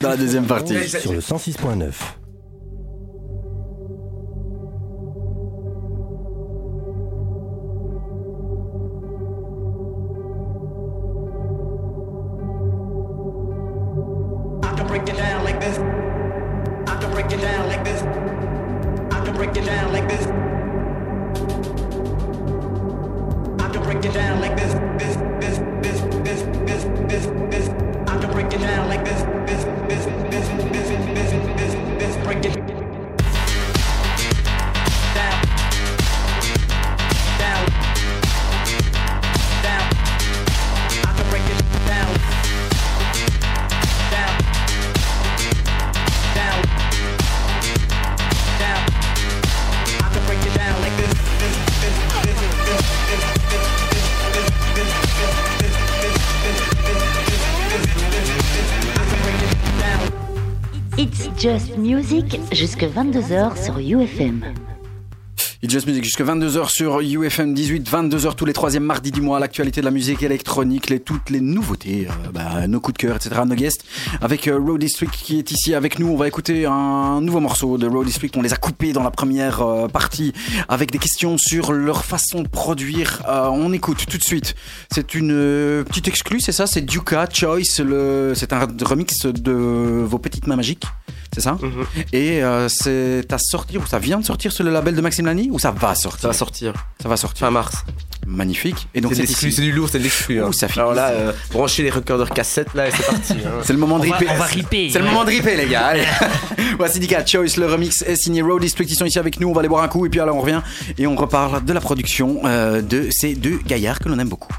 Dans la deuxième partie. Sur le 106.9. Music jusque 22h sur UFM. It's Just Music jusqu'à 22h sur UFM 18, 22h tous les troisièmes mardis du mois, l'actualité de la musique électronique, les, toutes les nouveautés, euh, bah, nos coups de cœur, etc., nos guests, avec euh, Road District qui est ici avec nous. On va écouter un nouveau morceau de Road District, on les a coupés dans la première euh, partie avec des questions sur leur façon de produire. On écoute tout de suite. C'est une petite exclue, c'est ça? C'est Duca Choice, c'est un remix de vos petites mains magiques. C'est ça Et euh, c'est à sortir, ou ça vient de sortir sur le label de Maxime Lani Ou ça va sortir Ça va sortir Ça va sortir. fin mars. Magnifique. Et donc C'est du lourd, c'est de l'exclu. hein. Ouh, ça fait Alors là, euh, branchez les recordeurs cassettes là et c'est parti. hein. C'est le moment de On va- ripper. on va ripper, C'est le moment de ripper, les gars. Allez. Voici Dika Choice. Le remix est signé Road District. Ils sont ici avec nous. On va aller boire un coup et puis alors on revient et on reparle de la production euh, de ces deux gaillards que l'on aime beaucoup.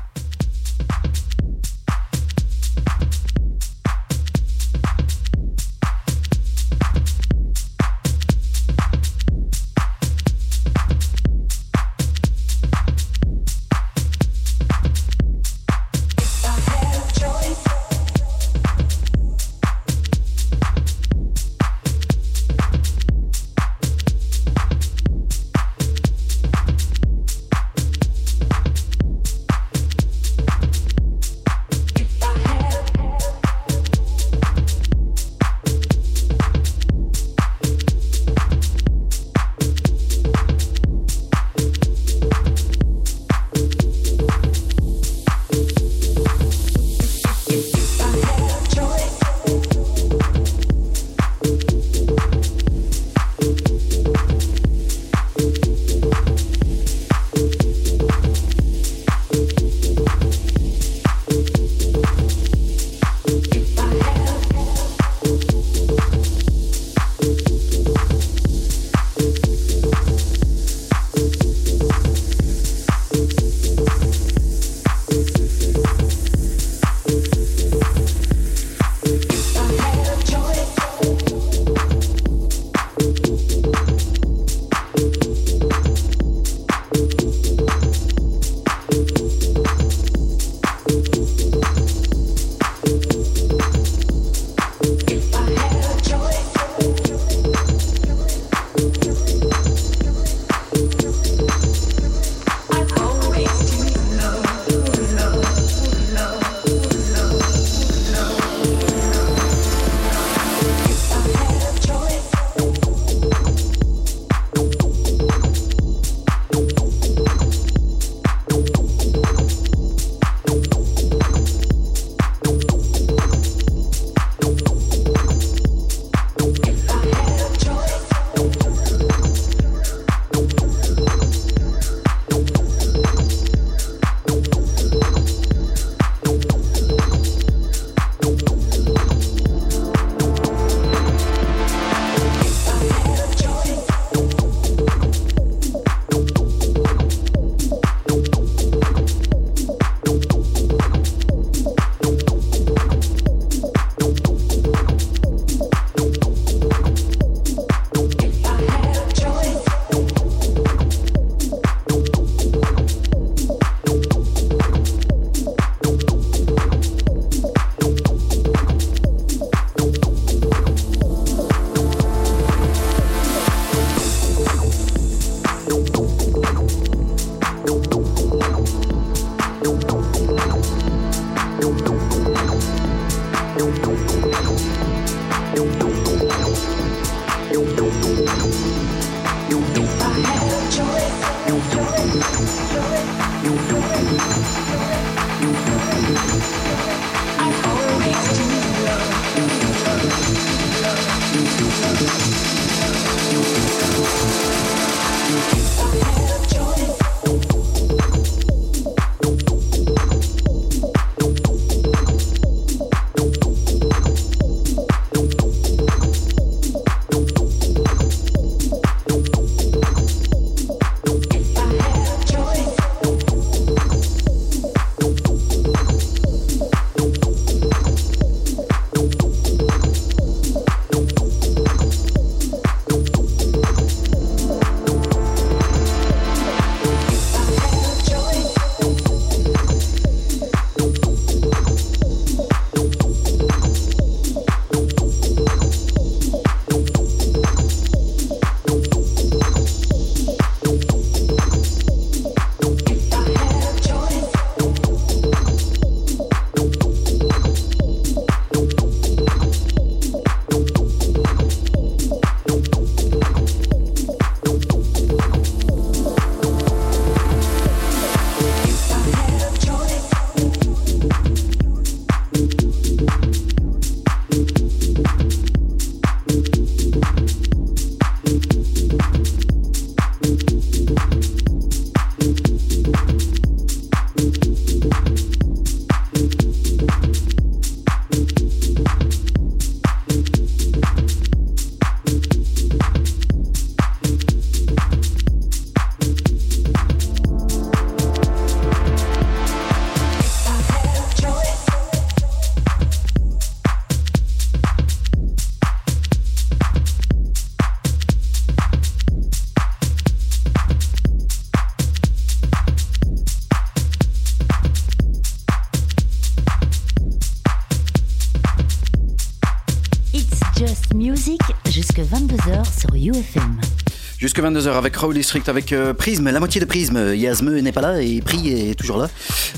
Jusque 22h avec Raw District, avec euh, Prisme, la moitié de Prisme. Yasme n'est pas là et Pri est toujours là.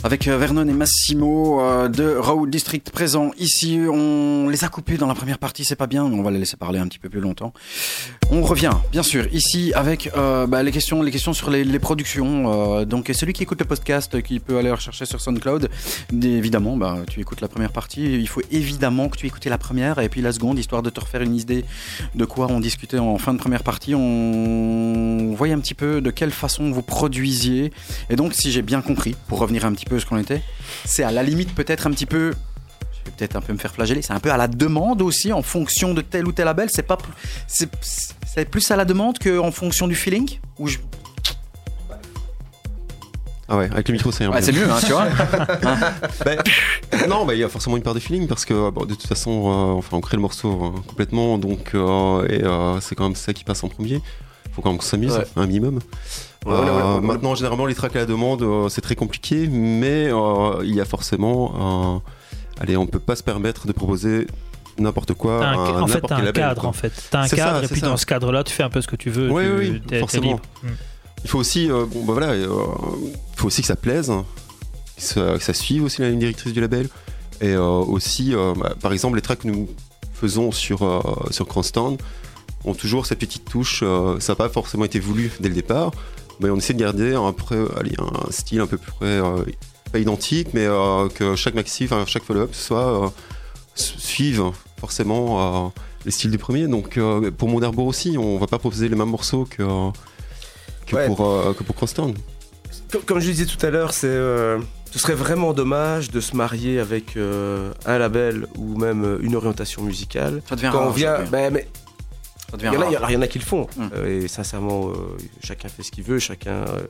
Avec euh, Vernon et Massimo euh, de Raw District présents ici. On les a coupés dans la première partie, c'est pas bien. On va les laisser parler un petit peu plus longtemps. On revient, bien sûr, ici avec euh, bah, les questions, les questions sur les, productions. Donc celui qui écoute le podcast, qui peut aller rechercher sur SoundCloud, évidemment, bah, tu écoutes la première partie. Il faut évidemment que tu écoutes la première et puis la seconde, histoire de te refaire une idée de quoi on discutait en fin de première partie. On voyait un petit peu de quelle façon vous produisiez. Et donc, si j'ai bien compris, pour revenir un petit peu ce qu'on était, c'est à la limite peut-être un petit peu. Je vais peut-être un peu me faire flageller. C'est un peu à la demande aussi, en fonction de tel ou tel label. C'est pas, plus- c'est, c'est plus à la demande qu'en fonction du feeling. Ou je- Ah ouais, avec le micro, c'est Ouais, mieux, hein, tu vois. Ben, non, bah, il y a forcément une part de feeling parce que bon, de toute façon, euh, enfin, on crée le morceau euh, complètement, donc euh, et euh, c'est quand même ça qui passe en premier. Faut quand même qu'on s'amuse, Ouais. un minimum. Ouais, Euh, ouais. Maintenant, généralement, les tracks à la demande, euh, c'est très compliqué, mais euh, il y a forcément, euh, allez, on peut pas se permettre de proposer n'importe quoi. Un- en fait, t'as quel un label, cadre quoi. en fait. T'as un C'est ça, cadre et c'est puis ça. dans ce cadre-là, tu fais un peu ce que tu veux. Oui, tu, oui, t'es- t'es forcément. libre. Mm. Il faut aussi, euh, bon, bah voilà, euh, il faut aussi que ça plaise, que ça, que ça suive aussi la ligne directrice du label, et euh, aussi, euh, bah, par exemple, les tracks que nous faisons sur euh, sur Cranston ont toujours cette petite touche. euh, ça n'a pas forcément été voulu dès le départ, mais on essaie de garder un, peu, allez, un style un peu plus près, euh, pas identique, mais euh, que chaque maxi, enfin chaque follow-up soit euh, su- suive forcément euh, les styles du premier. Donc euh, pour Monderbourg aussi, on va pas proposer les mêmes morceaux que que Ouais. pour euh, que pour Crosstown. Comme, je le disais tout à l'heure, c'est, euh, ce serait vraiment dommage de se marier avec euh, un label ou même une orientation musicale. Ça devient Quand rare. on vient, mais il y, en a, il y en qui le font. Mm. Euh, et sincèrement, euh, chacun fait ce qu'il veut, chacun euh,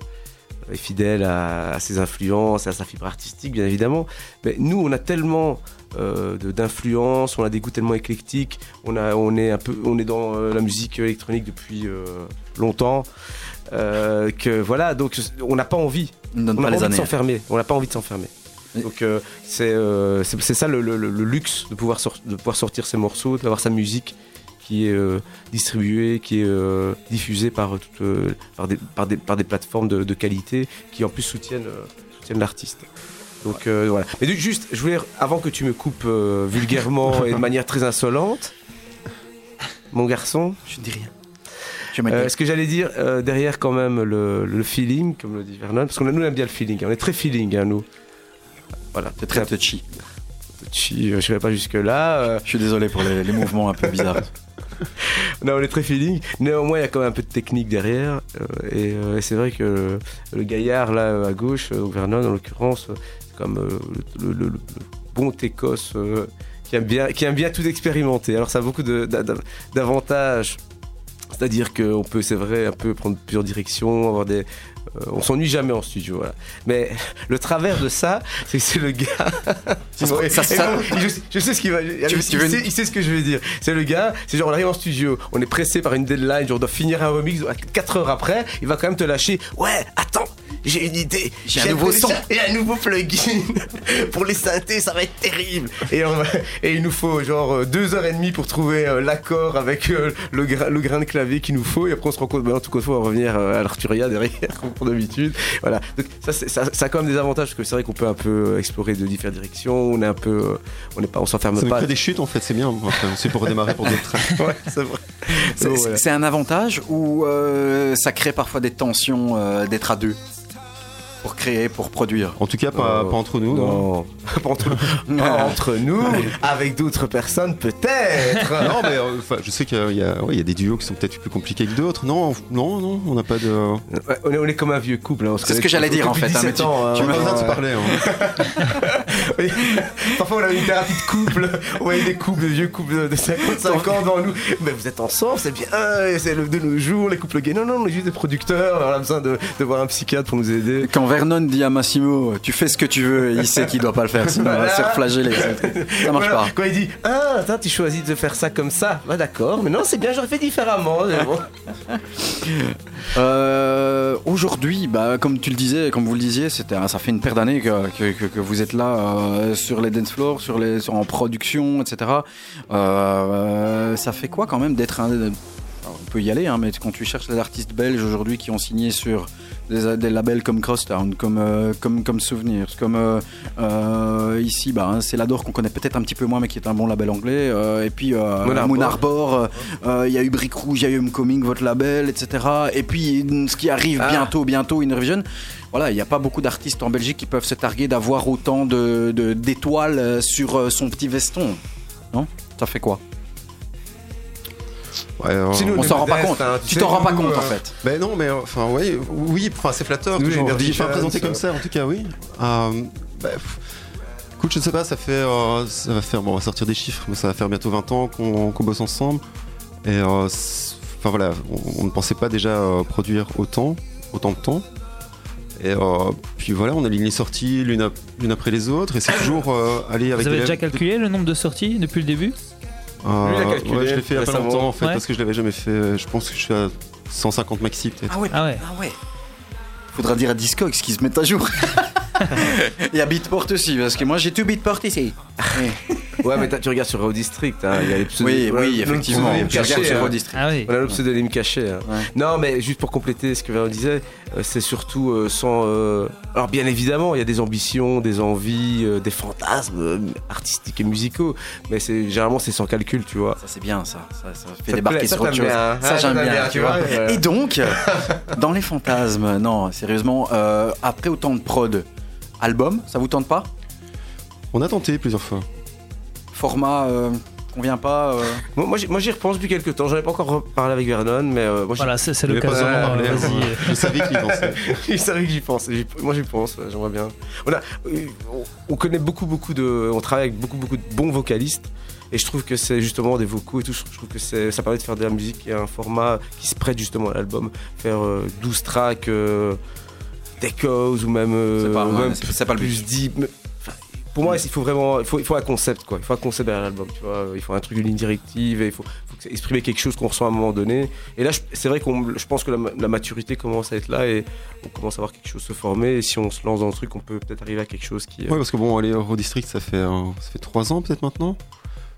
est fidèle à, à ses influences, à sa fibre artistique, bien évidemment. Mais nous, on a tellement d'influences, on a des goûts tellement éclectiques, on, a, on, est, un peu, on est dans la musique électronique depuis longtemps. que voilà, donc on n'a pas envie on n'a pas envie de s'enfermer. On n'a pas envie de s'enfermer. Donc c'est ça le, le- le- le luxe de pouvoir, de pouvoir sortir ses morceaux, d'avoir sa musique qui est euh, distribuée, qui est euh, diffusée par, toute, euh, par, des, par, des, par des plateformes de, de qualité qui en plus soutiennent, soutiennent l'artiste. Donc euh, voilà. Mais juste, je voulais, avant que tu me coupes euh, vulgairement et de manière très insolente, mon garçon. Je ne dis rien. Euh, ce que j'allais dire, derrière quand même le, le feeling, comme le dit Vernon, parce qu'on nous on aime bien le feeling, hein. on est très feeling, hein, nous. Voilà, C'est très touchy. Je ne pas jusque-là. Je suis désolé pour les, les mouvements un peu bizarres. Non, on est très feeling. Néanmoins, il y a quand même un peu de technique derrière. euh, et euh, et c'est vrai que le, gaillard, là, à gauche, euh, Vernon en l'occurrence, c'est comme le, le- le- bon Técos euh, qui, aime bien, qui aime bien tout expérimenter. Alors, ça a beaucoup d'avantages. C'est-à-dire qu'on peut, c'est vrai, un peu prendre plusieurs directions, avoir des. Euh, on s'ennuie jamais en studio, voilà. Mais le travers de ça, c'est que c'est le gars. Ça se- Ouais, ça- et ça- bon, je, je sais ce qu'il va. Il, sait, il sait ce que je veux dire. C'est le gars, c'est genre on arrive en studio, on est pressé par une deadline, genre on doit finir un remix, 4 heures après, il va quand même te lâcher. Ouais, attends, j'ai une idée. J'ai un nouveau son. Et un nouveau plugin pour les synthés, ça va être terrible. Et, on va- et il nous faut genre euh, deux heures et demie pour trouver euh, l'accord avec euh, le, gra- le grain de clavier qu'il nous faut. Et après on se rend compte, bah, en tout cas, il faut revenir euh, à l'Arturia derrière, pour d'habitude. Voilà. Donc ça, c'est- ça, ça a quand même des avantages parce que c'est vrai qu'on peut un peu explorer de différentes directions. On est un peu, euh, on n'est pas, on s'enferme Ça pas. crée des chutes en fait, c'est bien. Enfin, c'est pour redémarrer pour d'autres. Ouais, c'est vrai. C'est voilà. un avantage ou euh, ça crée parfois des tensions euh, d'être à deux? Pour créer, pour produire En tout cas, pas, pas entre nous. hein. Non, pas entre, entre nous, avec d'autres personnes peut-être. Non, mais euh, enfin, je sais qu'il y, y a ouais, il y a des duos qui sont peut-être plus compliqués que d'autres. Non, non, non, on n'a pas de. Ouais, on, est, on est comme un vieux couple. hein, C'est ce que j'allais dire, en fait, hein, 17 mais tu- ans, hein. tu se Ouais. parler. hein. Oui. Parfois, on a une thérapie de couple. On voyait des couples, de vieux couples de 55 ans devant nous. Mais vous êtes ensemble, c'est bien. C'est de nos jours, les couples gays. Non, non, on est juste des producteurs. On a besoin de, de voir un psychiatre pour nous aider. Quand Vernon dit à Massimo, tu fais ce que tu veux, il sait qu'il doit pas le faire, sinon il va se faire flageller. Ça marche Voilà. pas. Quand il dit Ah, attends, tu choisis de faire ça comme ça. Bah, d'accord. Mais non, c'est bien, j'aurais fait différemment. Bon. Euh, Aujourd'hui, bah, comme tu le disais, comme vous le disiez, ça fait une paire d'années que, vous êtes là euh, sur les dance floors, en production, etc. Euh, ça fait quoi quand même d'être un. alors, on peut y aller, hein, mais quand tu cherches les artistes belges aujourd'hui qui ont signé sur des, des labels comme Crosstown, comme, euh, comme, comme Souvenirs, comme euh, euh, ici, bah, hein, c'est l'Adore qu'on connaît peut-être un petit peu moins, mais qui est un bon label anglais. et puis Moon Arbor. Il y a eu Brick Rouge, il y a eu Homecoming, votre label, etc. Et puis ce qui arrive Ah. bientôt, bientôt, Innervision. Voilà, il n'y a pas beaucoup d'artistes en Belgique qui peuvent se targuer d'avoir autant de, de- d'étoiles euh, sur son petit veston. Non? Ça fait quoi? Ouais, euh, On s'en rend pas compte. hein, tu t'en rends pas compte en euh, fait. Ben non, mais enfin, ouais, oui, enfin, c'est flatteur. Nous, les toujours. Enfin, Fans, présenté comme ça, en tout cas, oui. Euh, bah, pff, écoute, je ne sais pas, ça fait, euh, ça va faire, bon, on va sortir des chiffres, mais ça va faire bientôt 20 ans qu'on qu'on bosse ensemble. Et euh, enfin voilà, on, on ne pensait pas déjà euh, produire autant, autant de temps. Et euh, puis voilà, on aligne les sorties l'une ap- l'une après les autres, et c'est toujours euh, aller avec Vous avez déjà calculé le nombre de sorties depuis le début? Euh, Lui, il a calculé ouais, je l'ai fait il y a pas longtemps en fait, Ouais. parce que je l'avais jamais fait. Je pense que je suis à 150 maxi peut-être. Ah ouais, Ah ouais. ah ouais. Faudra dire à Discogs qu'ils se mettent à jour. Et à Beatport aussi, parce que moi j'ai tout Beatport ici. Ouais, mais t'as- tu regardes sur Raw District. hein, il y a les Oui, a oui, le effectivement. pseudonyme Je regarde caché, sur hein. Raw District. Ah oui. On a le pseudonyme caché. hein. Ouais. Non, mais juste pour compléter ce que Véro disait, euh, c'est surtout euh, sans. euh, Alors, bien évidemment, il y a des ambitions, des envies, euh, des fantasmes euh, artistiques et musicaux, mais c'est généralement c'est sans calcul, tu vois. Ça c'est bien ça, ça, ça fait Ça débarquer sur autre chose. bien, hein. Ça Ah, j'aime bien, bien, tu tu vois. ouais. Et donc, dans les fantasmes, non, sérieusement, euh, après autant de prod, album, ça vous tente pas? On a tenté plusieurs fois. Format euh, convient pas euh, Moi, moi, j'y- moi, j'y repense depuis quelques temps. J'en ai pas encore parlé avec Vernon, mais euh, moi, j'y- Voilà, c'est l'occasion. hein. Vas-y. Je savais qu'il y pensait. Il savait que j'y pense. J'y- Moi, j'y pense. ouais, J'aimerais bien. On, a, on- on connaît beaucoup, beaucoup de. On travaille avec beaucoup, beaucoup de bons vocalistes. Et je trouve que c'est justement des vocaux et tout. Je je trouve que ça permet de faire de la musique et un format qui se prête justement à l'album. Faire euh, 12 tracks, euh, Decos ou même. pas- ou pas le plus but. deep. Mais, enfin, pour moi, il faut vraiment. Il faut, il faut un concept, quoi. Il faut un concept derrière l'album, tu vois. Il faut un truc, une ligne directive. Et il faut, exprimer quelque chose qu'on ressent à un moment donné. Et là, c'est vrai qu'on, je pense que la, la maturité commence à être là et on commence à voir quelque chose se former. Et si on se lance dans le truc, on peut peut-être arriver à quelque chose qui. euh, Ouais, parce que bon, aller au district, ça fait, euh, ça fait 3 ans peut-être maintenant.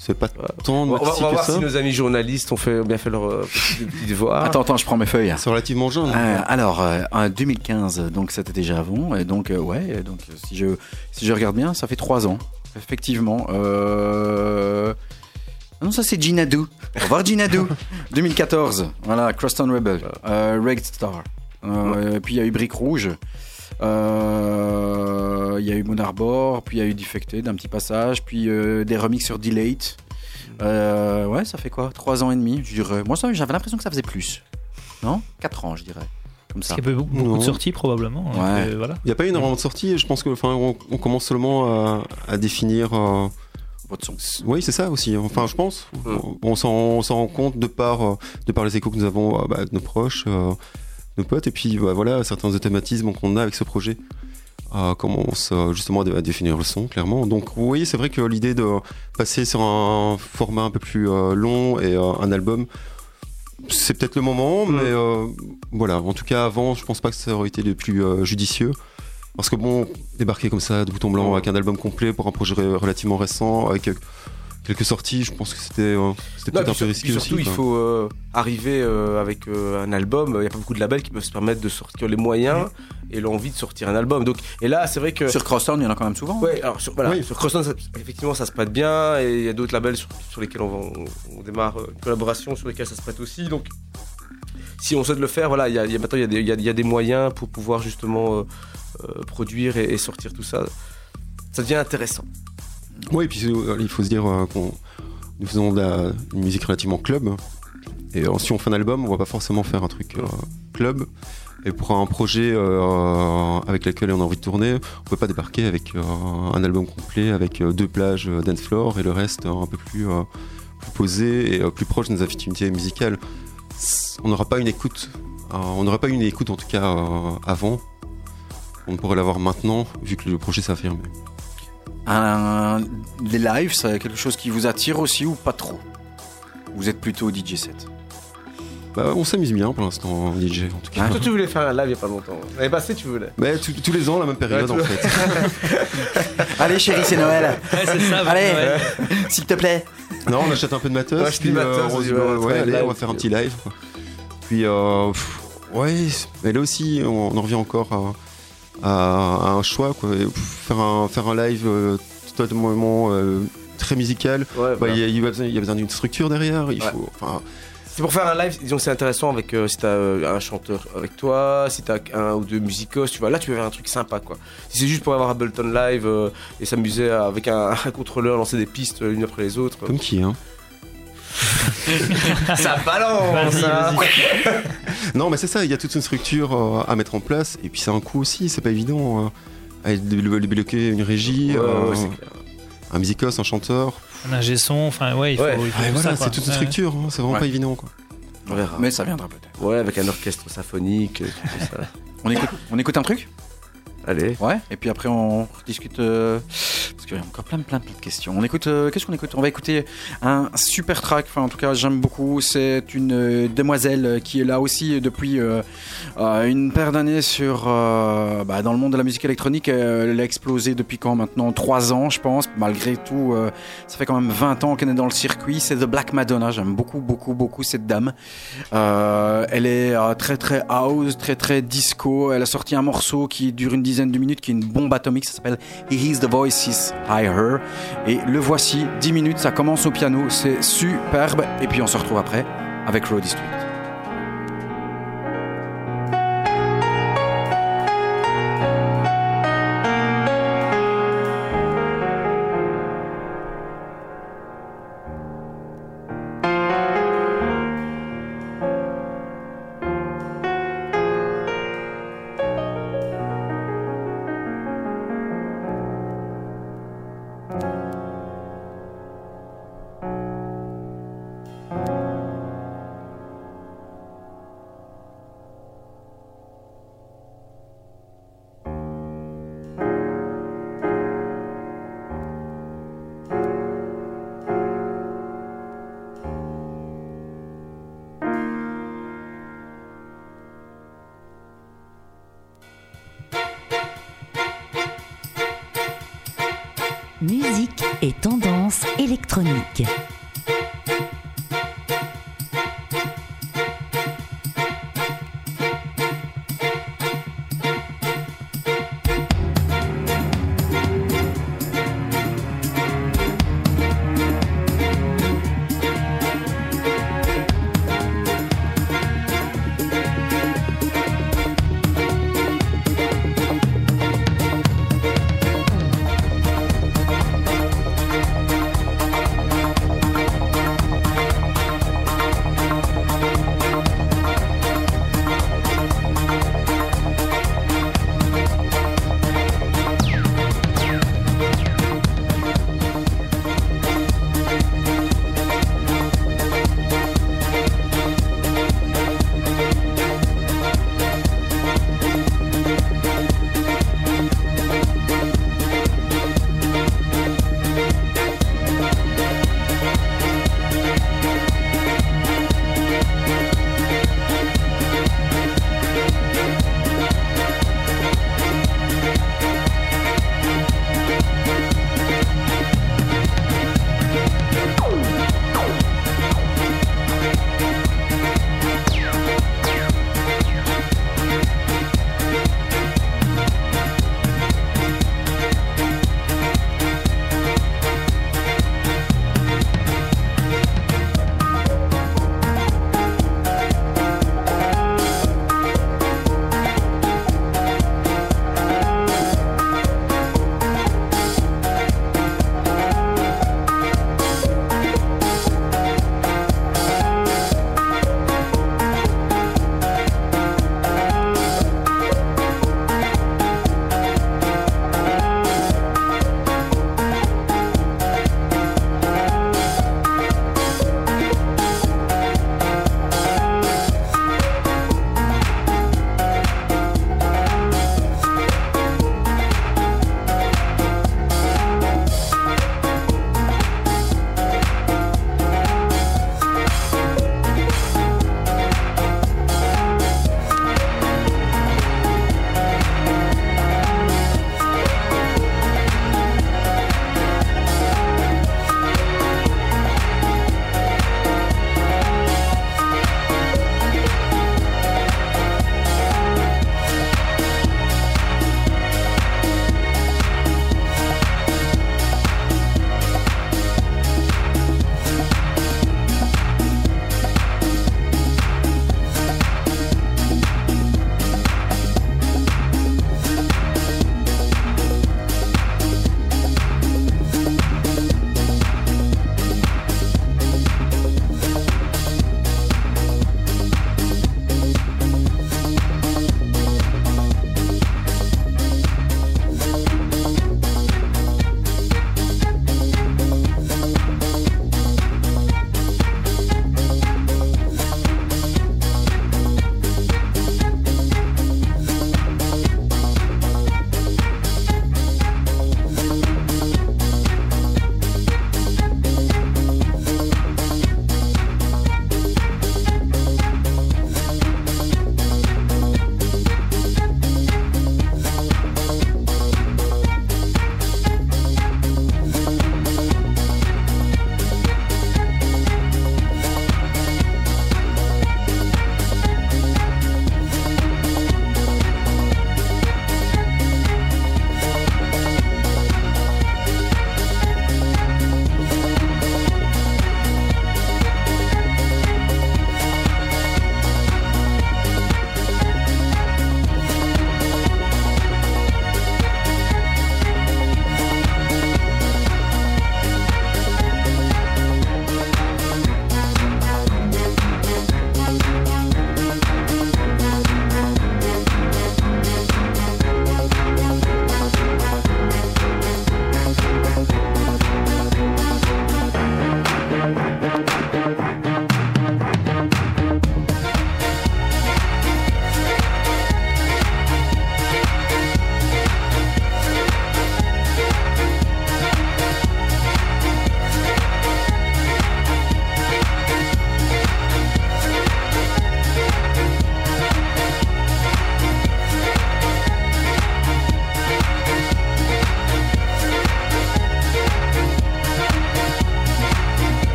C'est pas Ouais. tant on de va, on va- on voir ça. si nos amis journalistes ont fait, bien fait leur euh, petit, devoir. Attends, attends, je prends mes feuilles. C'est relativement jeune. Euh, alors, euh, en 2015, donc c'était déjà avant, et donc euh, ouais, donc euh, si je si je regarde bien, ça fait trois ans, effectivement. Euh, Ah Non, ça c'est Ginadu. Au revoir Ginadu. 2014. Voilà, Crosstown Rebel. Euh, Star. Euh, Puis il y a eu Brique Rouge. Euh, Il y a eu Moon Arbor. Puis il y a eu Defected, un petit passage. Puis euh, des remixes sur Delate. Euh, ouais, ça fait quoi? 3 ans et demi, je dirais. Moi, j'avais l'impression que ça faisait plus. Non? 4 ans, je dirais. Comme ça. Parce qu'il y a beaucoup, beaucoup Non. de sorties probablement. Ouais. Et voilà. Il n'y a pas eu énormément de sorties et je pense que enfin, on, on commence seulement à, à définir. euh, Votre son. Oui, c'est ça aussi. Enfin, je pense. Mm. On s'en on s'en rend compte de par, de par les échos que nous avons bah, de nos proches, euh, nos potes, et puis bah, voilà, certains automatismes qu'on a avec ce projet. Euh, commence euh, justement à définir le son, clairement. Donc oui, c'est vrai que l'idée de passer sur un format un peu plus euh, long et euh, un album, c'est peut-être le moment, Mm. mais voilà. En tout cas, avant, je pense pas que ça aurait été le plus judicieux. Parce que bon, débarquer comme ça de bouton blanc avec un album complet pour un projet relativement récent, avec quelques sorties, je pense que c'était euh, peut-être un peu risqué puis aussi. surtout, il faut euh, arriver euh, avec euh, un album. Il n'y a pas beaucoup de labels qui peuvent se permettre de sortir les moyens et l'envie de sortir un album. Donc, et là, c'est vrai que. Sur Crosstown, il y en a quand même souvent. Ouais, alors sur, voilà, Oui. sur Crosstown, ça- effectivement, ça se prête bien. Et il y a d'autres labels sur, sur lesquels on, va- on- on démarre une collaboration, sur lesquels ça se prête aussi. Donc, si on souhaite le faire, voilà, il y a, il y a- maintenant, il y, a des- il y a- il y a des moyens pour pouvoir justement euh, euh, produire et, et sortir tout ça. Ça devient intéressant. Oui, et puis euh, il faut se dire euh, qu'on nous faisons de la une musique relativement club. Et euh, si on fait un album, on va pas forcément faire un truc club. Et pour un projet avec lequel on a envie de tourner, on peut pas débarquer avec un album complet avec deux plages dance floor et le reste un peu plus, posé et plus proche de nos affinités musicales. On n'aura pas une écoute, on n'aurait pas eu une écoute en tout cas avant. On pourrait l'avoir maintenant vu que le projet s'affirme. Un, les lives, c'est quelque chose qui vous attire aussi ou pas trop? Vous êtes plutôt DJ set? Bah, on s'amuse bien pour l'instant en DJ en tout cas. Toi, tu voulais faire un live il n'y a pas longtemps. L'année passée, tu voulais. Mais tous- les ans, la même période Ouais, en fait. Allez chérie, c'est Noël. Ouais, c'est ça. Allez. S'il te plaît. Non, on achète un peu de matos. Ouais, puis, du euh, matos, on dit, dit, ouais, allez, un on va faire un puis, petit live. Puis, euh, pff, ouais, mais là aussi, on en revient encore à, à- à un choix. Quoi. Et, pff, Faire, un, faire un live euh, totalement euh, très musical, Ouais, bah, voilà. il y, a- il y a besoin- d'une structure derrière. Il Ouais. faut, enfin, C'est pour faire un live, disons que c'est intéressant avec euh, si t'as euh, un chanteur avec toi, si t'as un ou deux musicos, tu vois, là tu peux faire un truc sympa quoi. Si c'est juste pour avoir Ableton live euh, et s'amuser avec un, un contrôleur, lancer des pistes l'une après les autres, comme qui, hein? ça balance Vas-y, hein. Non, mais c'est ça, il y a toute une structure euh, à mettre en place. Et puis, c'est un coût aussi, c'est pas évident. euh, à dé- débloquer une régie, Ouais, euh, un musicos, un chanteur. Un ingé son, enfin, ouais, il faut. Ouais. il faut Ouais, tout voilà, ça, c'est toute une Ouais. structure, hein, c'est vraiment Ouais. pas évident. Quoi. On verra. Mais ça viendra peut-être. Ouais, avec un orchestre symphonique, tout ça. On écoute, on écoute un truc? Allez. Ouais. Et puis après on discute euh, qu'il y a encore plein, plein, plein de questions. On écoute. euh, Qu'est-ce qu'on écoute? On va écouter un super track. En tout cas, j'aime beaucoup. C'est une euh, demoiselle qui est là aussi depuis euh, euh, une paire d'années sur euh, bah, dans le monde de la musique électronique. Elle a explosé depuis quand maintenant? Trois ans, je pense. Malgré tout, euh, ça fait quand même 20 ans qu'elle est dans le circuit. C'est The Black Madonna. J'aime beaucoup, beaucoup, beaucoup cette dame. Euh, elle est euh, très très house, très très disco. Elle a sorti un morceau qui dure une dizaine de minutes, qui est une bombe atomique. Ça s'appelle He Hears the Voices I Her. Et le voici, 10 minutes, ça commence au piano. C'est superbe. Et puis on se retrouve après avec Roddy Street.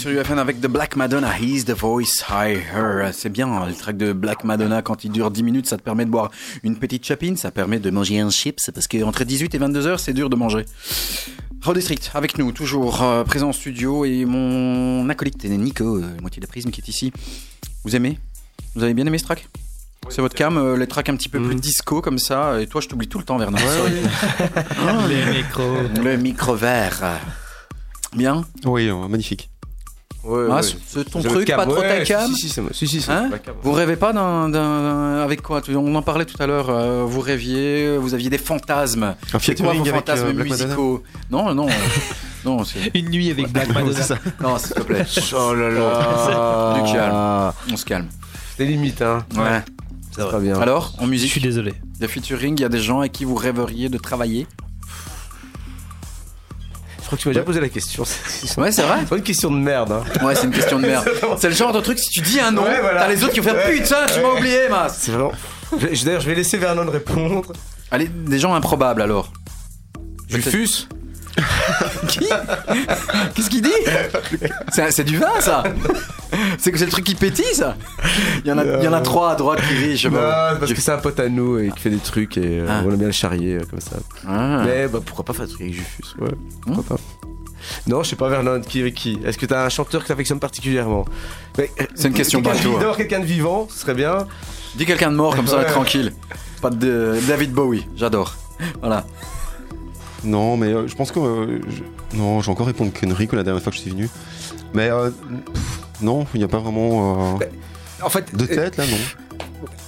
Sur UFM avec The Black Madonna, He's the Voice I Heard. C'est bien, hein, le track de Black Madonna, quand il dure 10 minutes, ça te permet de boire une petite chapine, ça permet de manger un chips, parce qu'entre 18 et 22 heures, c'est dur de manger. Road District, avec nous, toujours euh, présent en studio, et mon acolyte, Nico, euh, moitié de la prisme, qui est ici. Vous aimez? Vous avez bien aimé ce track? C'est votre cam, euh, les tracks un petit peu plus disco comme ça, et toi je t'oublie tout le temps Bernard. Sorry. Les micros. Le micro vert. Bien Oui, euh, magnifique. C'est- ton truc, pas trop ta cam Si, si, c'est moi. Si, Hein. Vous rêvez pas d'un, d'un- avec quoi? On en parlait tout à l'heure. euh, vous rêviez, vous aviez des fantasmes. Un C'est quoi vos fantasmes euh, Black Madonna. musicaux? Non, non, non, c'est Une nuit avec Black Madonna. c'est ça. non, s'il te plaît. Oh là là. Du calme. On se calme. C'est limite, hein. Ouais. C'est pas bien. Alors, en Je musique, suis désolé. des featuring, il y a des gens avec qui vous rêveriez de travailler? Je crois que tu m'as déjà posé la question. C'est Ouais, c'est vrai. pas une question de merde, hein. Ouais, c'est une question de merde. C'est le genre de truc, si tu dis un nom, Ouais, voilà. t'as les autres qui vont faire putain, tu m'as oublié, Mas. C'est vraiment. D'ailleurs, je vais laisser Vernon répondre. Allez, des gens improbables alors. Jufus Qui Qu'est-ce qu'il dit C'est du vin, ça C'est que c'est le truc qui pétille, ça il y, en a, il y en a trois à droite qui rient, je sais Non, pas. parce que c'est un pote à nous et qui fait des trucs et euh, Ah. on aime bien le charrier euh, comme ça. Ah. Mais bah, pourquoi pas faire des trucs avec Jufus Ouais, pourquoi pas. Non, je sais pas Vernon, qui avec qui Est-ce que t'as un chanteur que t'affectionnes particulièrement? Mais, euh, C'est une question quelqu'un bateau. D'avoir quelqu'un de vivant, ce serait bien. Dis quelqu'un de mort, comme ça, on est Ouais. tranquille. Pas de David Bowie, j'adore. Voilà. Non, mais euh, je pense que. euh, je- Non, j'ai encore répondu connerie que la dernière fois que je suis venu. Mais euh, pff, non, il n'y a pas vraiment. euh, En fait, De euh, tête, là, non.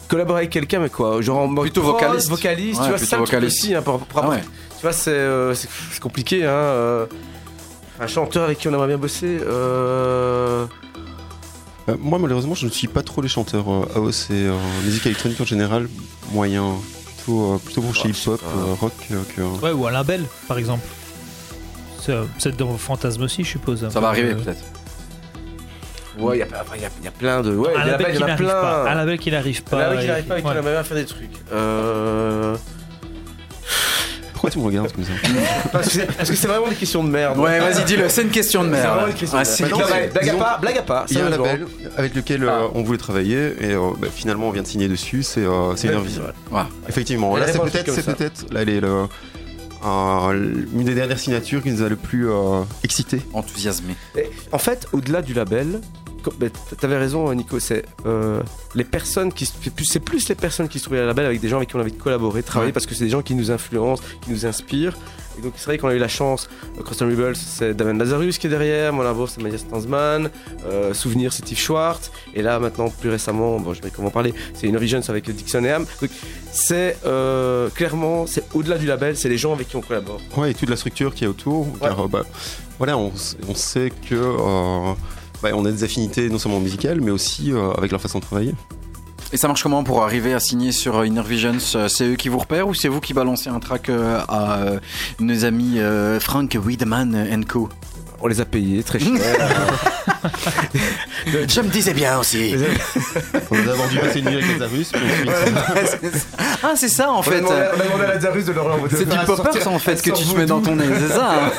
collaborer avec quelqu'un, mais quoi Genre en mode Plutôt prod, vocaliste. vocaliste, Ouais, tu vois, ça vocaliste. aussi. Hein, pour- pour- Ah ouais. Tu vois, c'est euh, compliqué. Hein, euh, un chanteur avec qui on aimerait bien bosser. Euh... Euh, moi, malheureusement, je ne suis pas trop les chanteurs euh, house et euh, musique électronique en général, moyen. Plutôt, euh, plutôt branché Ah, hip-hop, euh, rock euh, que. Ouais, ou un label, par exemple. C'est dans vos fantasmes aussi, je suppose. Ça va arriver, Euh, peut-être. Ouais, il y, a- plein de. Ouais, un il y a label plein, il qui y en a n'arrive plein. pas. Un label qui n'arrive Un pas. label qui n'arrive pas et qui bien faire des trucs. Euh... Pourquoi tu me regardes comme ça Parce que c'est parce que c'est vraiment des questions de merde. Ouais, vas-y, dis-le, c'est une question de C'est vraiment merde. une question Ah, Blague- à pas, blague à pas. Il y a un label avec lequel euh, Ah. on voulait travailler et euh, bah, finalement on vient de signer dessus, c'est euh, c'est Enervision. ouais. Effectivement, là c'est peut-être c'est peut-être là, elle est le- un- une des dernières signatures qui nous a le plus euh, excité. Enthousiasmé. Et En fait, au-delà du label, t'avais raison, Nico, c'est euh, les personnes qui. c'est plus- les personnes qui se trouvent à la label avec des gens avec qui on a envie de collaborer, de travailler, Ouais. parce que c'est des gens qui nous influencent, qui nous inspirent. Et donc, c'est vrai qu'on a eu la chance. euh, Crosston Rebels, c'est Damien Lazarus qui est derrière. Mon Labo, c'est Maya Stansman. Euh, Souvenir, c'est Steve Schwartz. Et là, maintenant, plus récemment, bon, je vais comment parler, c'est Innovisions avec Dixon et Ham. Donc, c'est euh, clairement, c'est au-delà du label, c'est les gens avec qui on collabore. Ouais, et toute la structure qui est autour. Car euh, bah, voilà, on, on sait que euh, bah, on a des affinités non seulement musicales, mais aussi euh, avec leur façon de travailler. Et ça marche comment pour arriver à signer sur euh, Inner Visions? Euh, C'est eux qui vous repèrent ou c'est vous qui balancez un track à nos amis Frank Wiedemann Co? On les a payés très cher. Je me disais bien aussi. On a d'abord dû passer une nuit avec Lazarus, puis ensuite. ah, c'est ça en a fait. on a demandé à Lazarus de leur de C'est du sortir en fait que tu te mets dans ton nez, c'est ça hein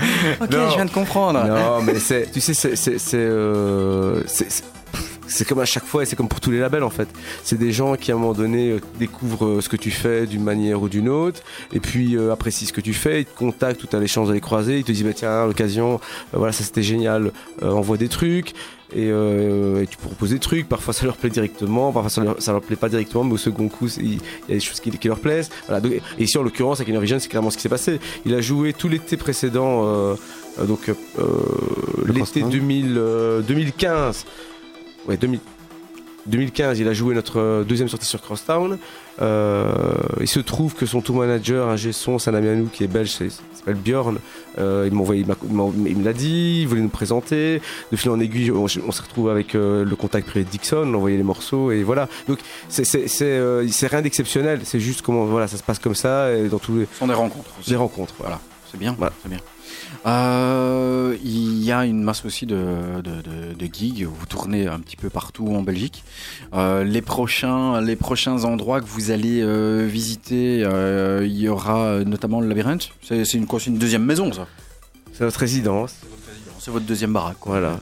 Ok, Non. je viens de comprendre. Non, mais c'est, tu sais, c'est, c'est, c'est, euh, c'est- comme à chaque fois et c'est comme pour tous les labels en fait. C'est des gens qui à un moment donné euh, découvrent euh, ce que tu fais d'une manière ou d'une autre et puis euh, apprécient ce que tu fais, ils te contactent ou tu as les chances de les croiser, ils te disent bah tiens à l'occasion, voilà ça c'était génial, envoie des trucs. Et, euh, et tu proposes des trucs, parfois ça leur plaît directement, parfois ça leur, ça leur plaît pas directement, mais au second coup il y a des choses qui, qui leur plaisent. Voilà, donc- et ici en l'occurrence avec Innovision c'est clairement ce qui s'est passé. Il a joué tout l'été précédent, euh, donc euh, l'été Crosstown. 2000, euh, 2015. Ouais, 2000 2015, il a joué notre euh, deuxième sortie sur Crosstown. Euh, il se trouve que son tour manager, un G-son, c'est un ami à nous qui est belge, s'appelle Bjorn. Euh, il m'a envoyé, il me l'a dit, il voulait nous présenter. De fil en aiguille, on, on s'est retrouvé avec euh, le contact privé de Dixon, on a envoyé les morceaux et voilà. Donc c'est rien d'exceptionnel, c'est juste comment voilà ça se passe comme ça et dans tous les, Ce sont des rencontres aussi. les rencontres. Voilà. Voilà, c'est bien. Voilà. C'est bien. Euh, il y a une masse aussi de, de, de, de gigs. Vous tournez un petit peu partout en Belgique. Euh, les prochains, les prochains endroits que vous allez euh, visiter, il y aura notamment le labyrinthe. C'est une, quoi, c'est une deuxième maison, ça? C'est notre résidence. C'est votre deuxième baraque. quoi. Voilà.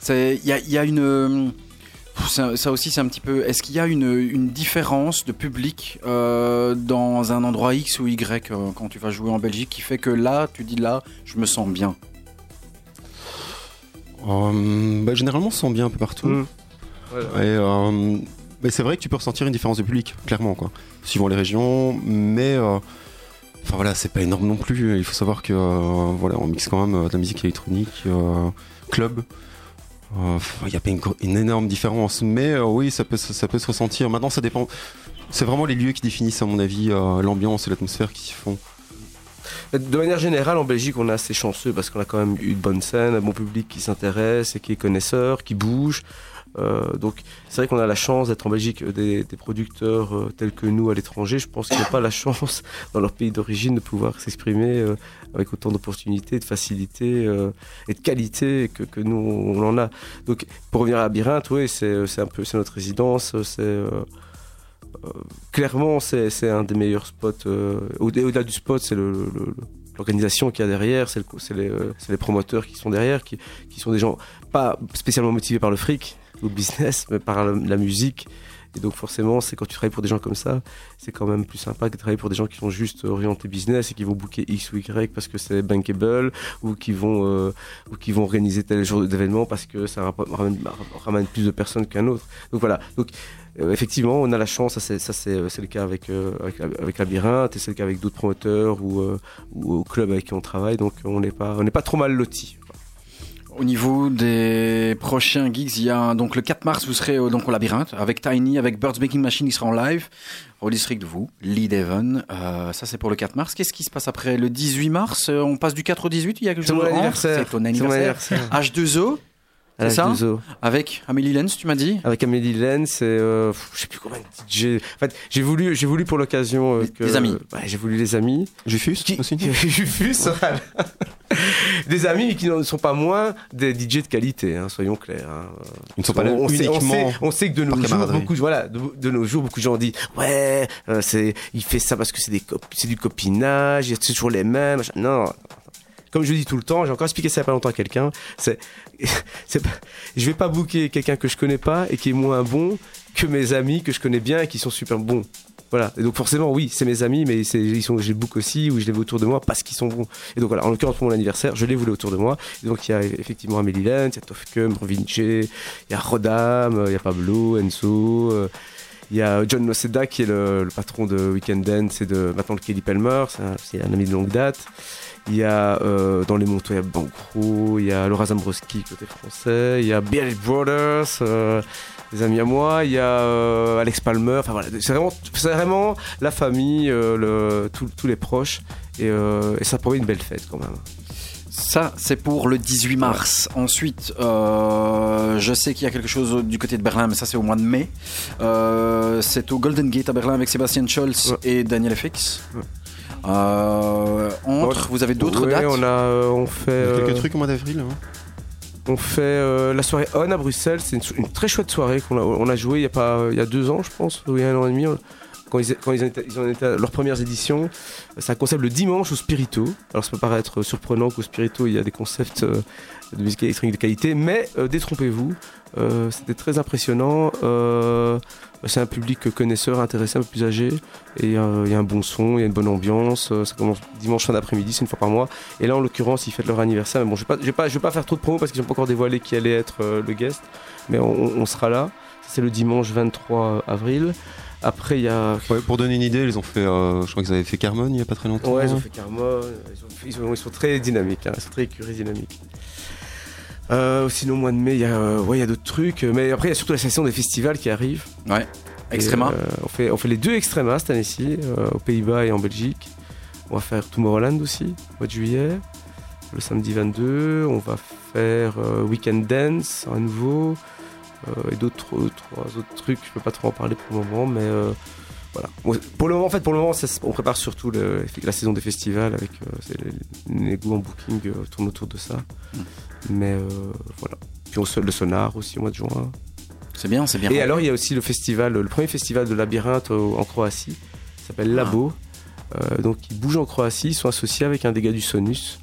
C'est- Il y a, il y a une. Ça, ça aussi, c'est un petit peu. Est-ce qu'il y a une, une différence de public euh, dans un endroit X ou Y euh, quand tu vas jouer en Belgique qui fait que là, tu dis là, je me sens bien? Euh, bah, généralement, on se sent bien un peu partout. Mm. Euh, mais c'est vrai que tu peux ressentir une différence de public, clairement, quoi, suivant les régions. Mais euh, Enfin voilà, c'est pas énorme non plus. Il faut savoir que euh, voilà, on mixe quand même euh, de la musique électronique, euh, club. Il n'y a pas une, énorme différence, mais euh, oui, ça peut, ça peut se ressentir. Maintenant, ça dépend. C'est vraiment les lieux qui définissent, à mon avis, euh, l'ambiance et l'atmosphère qui font. De manière générale, en Belgique, on est assez chanceux parce qu'on a quand même eu de bonnes scènes, un bon public qui s'intéresse et qui est connaisseur, qui bouge. Euh, donc, c'est vrai qu'on a la chance d'être en Belgique des, producteurs tels que nous à l'étranger. Je pense qu'ils n'ont pas la chance dans leur pays d'origine de pouvoir s'exprimer avec autant d'opportunités, de facilité euh, et de qualité que, nous on en a. Donc, pour revenir à Labyrinthe, oui, c'est un peu notre résidence, c'est euh, euh, clairement c'est un des meilleurs spots. au- Au-delà du spot, c'est l'organisation qu'il y a derrière, c'est le- c'est les, promoteurs qui sont derrière, qui, sont des gens pas spécialement motivés par le fric ou le business, mais par la musique. Et donc forcément, c'est quand tu travailles pour des gens comme ça, c'est quand même plus sympa que de travailler pour des gens qui sont juste orientés business et qui vont booker X ou Y parce que c'est bankable ou qui vont euh, ou qui vont organiser tel jour d'événement parce que ça ramène, plus de personnes qu'un autre. Donc voilà. Donc euh, effectivement, on a la chance, ça c'est c'est le cas avec euh, avec, Labyrinthe et c'est le cas avec d'autres promoteurs ou euh, ou au club avec qui on travaille. Donc on n'est pas on n'est pas trop mal lotis. Au niveau des prochains gigs, il y a donc le 4 mars, vous serez au, donc au labyrinthe avec Tiny, avec Birds Baking Machine, il sera en live. Au district de vous, Lee Devon. Euh, ça, c'est pour le 4 mars. Qu'est-ce qui se passe après le 18 mars? Euh, On passe du 4 au 18 Il y a quelque chose anniversaire. C'est ton anniversaire. anniversaire. H2O, À c'est ça H2O. avec Amélie Lenz, tu m'as dit Avec Amélie Lenz et euh, je sais plus combien de DJ. En fait, j'ai voulu, j'ai voulu pour l'occasion euh, que les amis. Ouais, j'ai voulu les amis. Jufus Qui- aussi Jufus, des amis qui ne sont pas moins des DJ de qualité, hein, soyons clairs. hein. Ils ne sont pas là on, sait, on, uniquement. sait, on sait que de nos jours, beaucoup, voilà, de, de nos jours, beaucoup de gens disent ouais, euh, c'est, il fait ça parce que c'est des, cop- c'est du copinage, c'est toujours les mêmes. machin. Non, comme je le dis tout le temps, j'ai encore expliqué ça il y a pas longtemps à quelqu'un. C'est, c'est je vais pas booker quelqu'un que je connais pas et qui est moins bon que mes amis que je connais bien et qui sont super bons. Voilà. Et donc forcément, oui, c'est mes amis, mais c'est, ils sont, les book aussi ou je les veux autour de moi parce qu'ils sont bons. Et donc voilà, en l'occurrence pour mon anniversaire, je les voulais autour de moi. Et donc il y a effectivement Amélie Lenz, il y a Tofkem, Vinci, il y a Rodam, il y a Pablo, Enzo. euh, Il y a John Noceda qui est le, patron de Weekend Dance et de maintenant le Kelly Palmer, c'est un ami de longue date. Il y a euh, dans les motos, il y a Bancro, il y a Laura Zambrowski côté français, il y a Beard Brothers, euh, des amis à moi, il y a euh, Alex Palmer, enfin voilà, c'est vraiment, c'est vraiment la famille, euh, le, tous- tous les proches, et, euh, et ça promet une belle fête quand même. Ça, c'est pour le 18 mars. Ensuite, euh, je sais qu'il y a quelque chose du côté de Berlin, mais ça, c'est au mois de mai. Euh, c'est au Golden Gate à Berlin avec Sébastien Scholz Ouais. et Daniel FX. Ouais. Euh, entre, vous avez d'autres Ouais, dates on a, euh, on fait, Il y a euh, quelques trucs au mois d'avril. hein. On fait euh, la soirée On à Bruxelles. C'est une, une très chouette soirée qu'on a, on a joué il y a pas il y a deux ans, je pense, ou il y a un an et demi. Quand ils, ont ils ont leurs premières éditions, c'est un concept le dimanche au Spirito. Alors ça peut paraître surprenant qu'au Spirito il y a des concepts euh, de musique électronique de qualité, mais euh, détrompez-vous, euh, c'était très impressionnant. C'est un public connaisseur, intéressé, un peu plus âgé, et il y a un bon son, il y a une bonne ambiance. ça commence dimanche fin d'après-midi, c'est une fois par mois. Et là, en l'occurrence, ils fêtent leur anniversaire. Mais bon, je je vais vais pas faire trop de promos parce qu'ils n'ont pas encore dévoilé qui allait être le guest. Mais on sera là. C'est le dimanche 23 avril. Après, il y a. Ouais, pour donner une idée, ils ont fait. euh, je crois qu'ils avaient fait Carmone il y a pas très longtemps. Ouais, ils ont fait Carmon. Ils, ont fait- ils sont, ils sont très dynamiques. hein, ils sont très écurés dynamiques. Euh, sinon, au mois de mai, il y a, euh, ouais, il y a d'autres trucs. Mais après, il y a surtout la session des festivals qui arrive. Ouais. Extrema. Et, euh, on, fait, on fait les deux Extrema cette année-ci, euh, aux Pays-Bas et en Belgique. On va faire Tomorrowland aussi, au mois de juillet, le samedi 22. On va faire euh, Weekend Dance à nouveau. Euh, et d'autres euh, trois autres trucs, je peux pas trop en parler pour le moment, mais euh, voilà. Pour le moment, en fait, pour le moment, ça on prépare surtout le- la saison des festivals avec euh, les, les goûts en booking euh, tournent autour de ça. Mm. Mais euh, voilà. Puis on le sonar aussi au mois de juin. C'est bien, c'est bien. Et alors, il y a aussi le festival, le premier festival de labyrinthe en Croatie, s'appelle Labo. Euh, donc, ils bougent en Croatie, ils sont associés avec un gars du Sonus.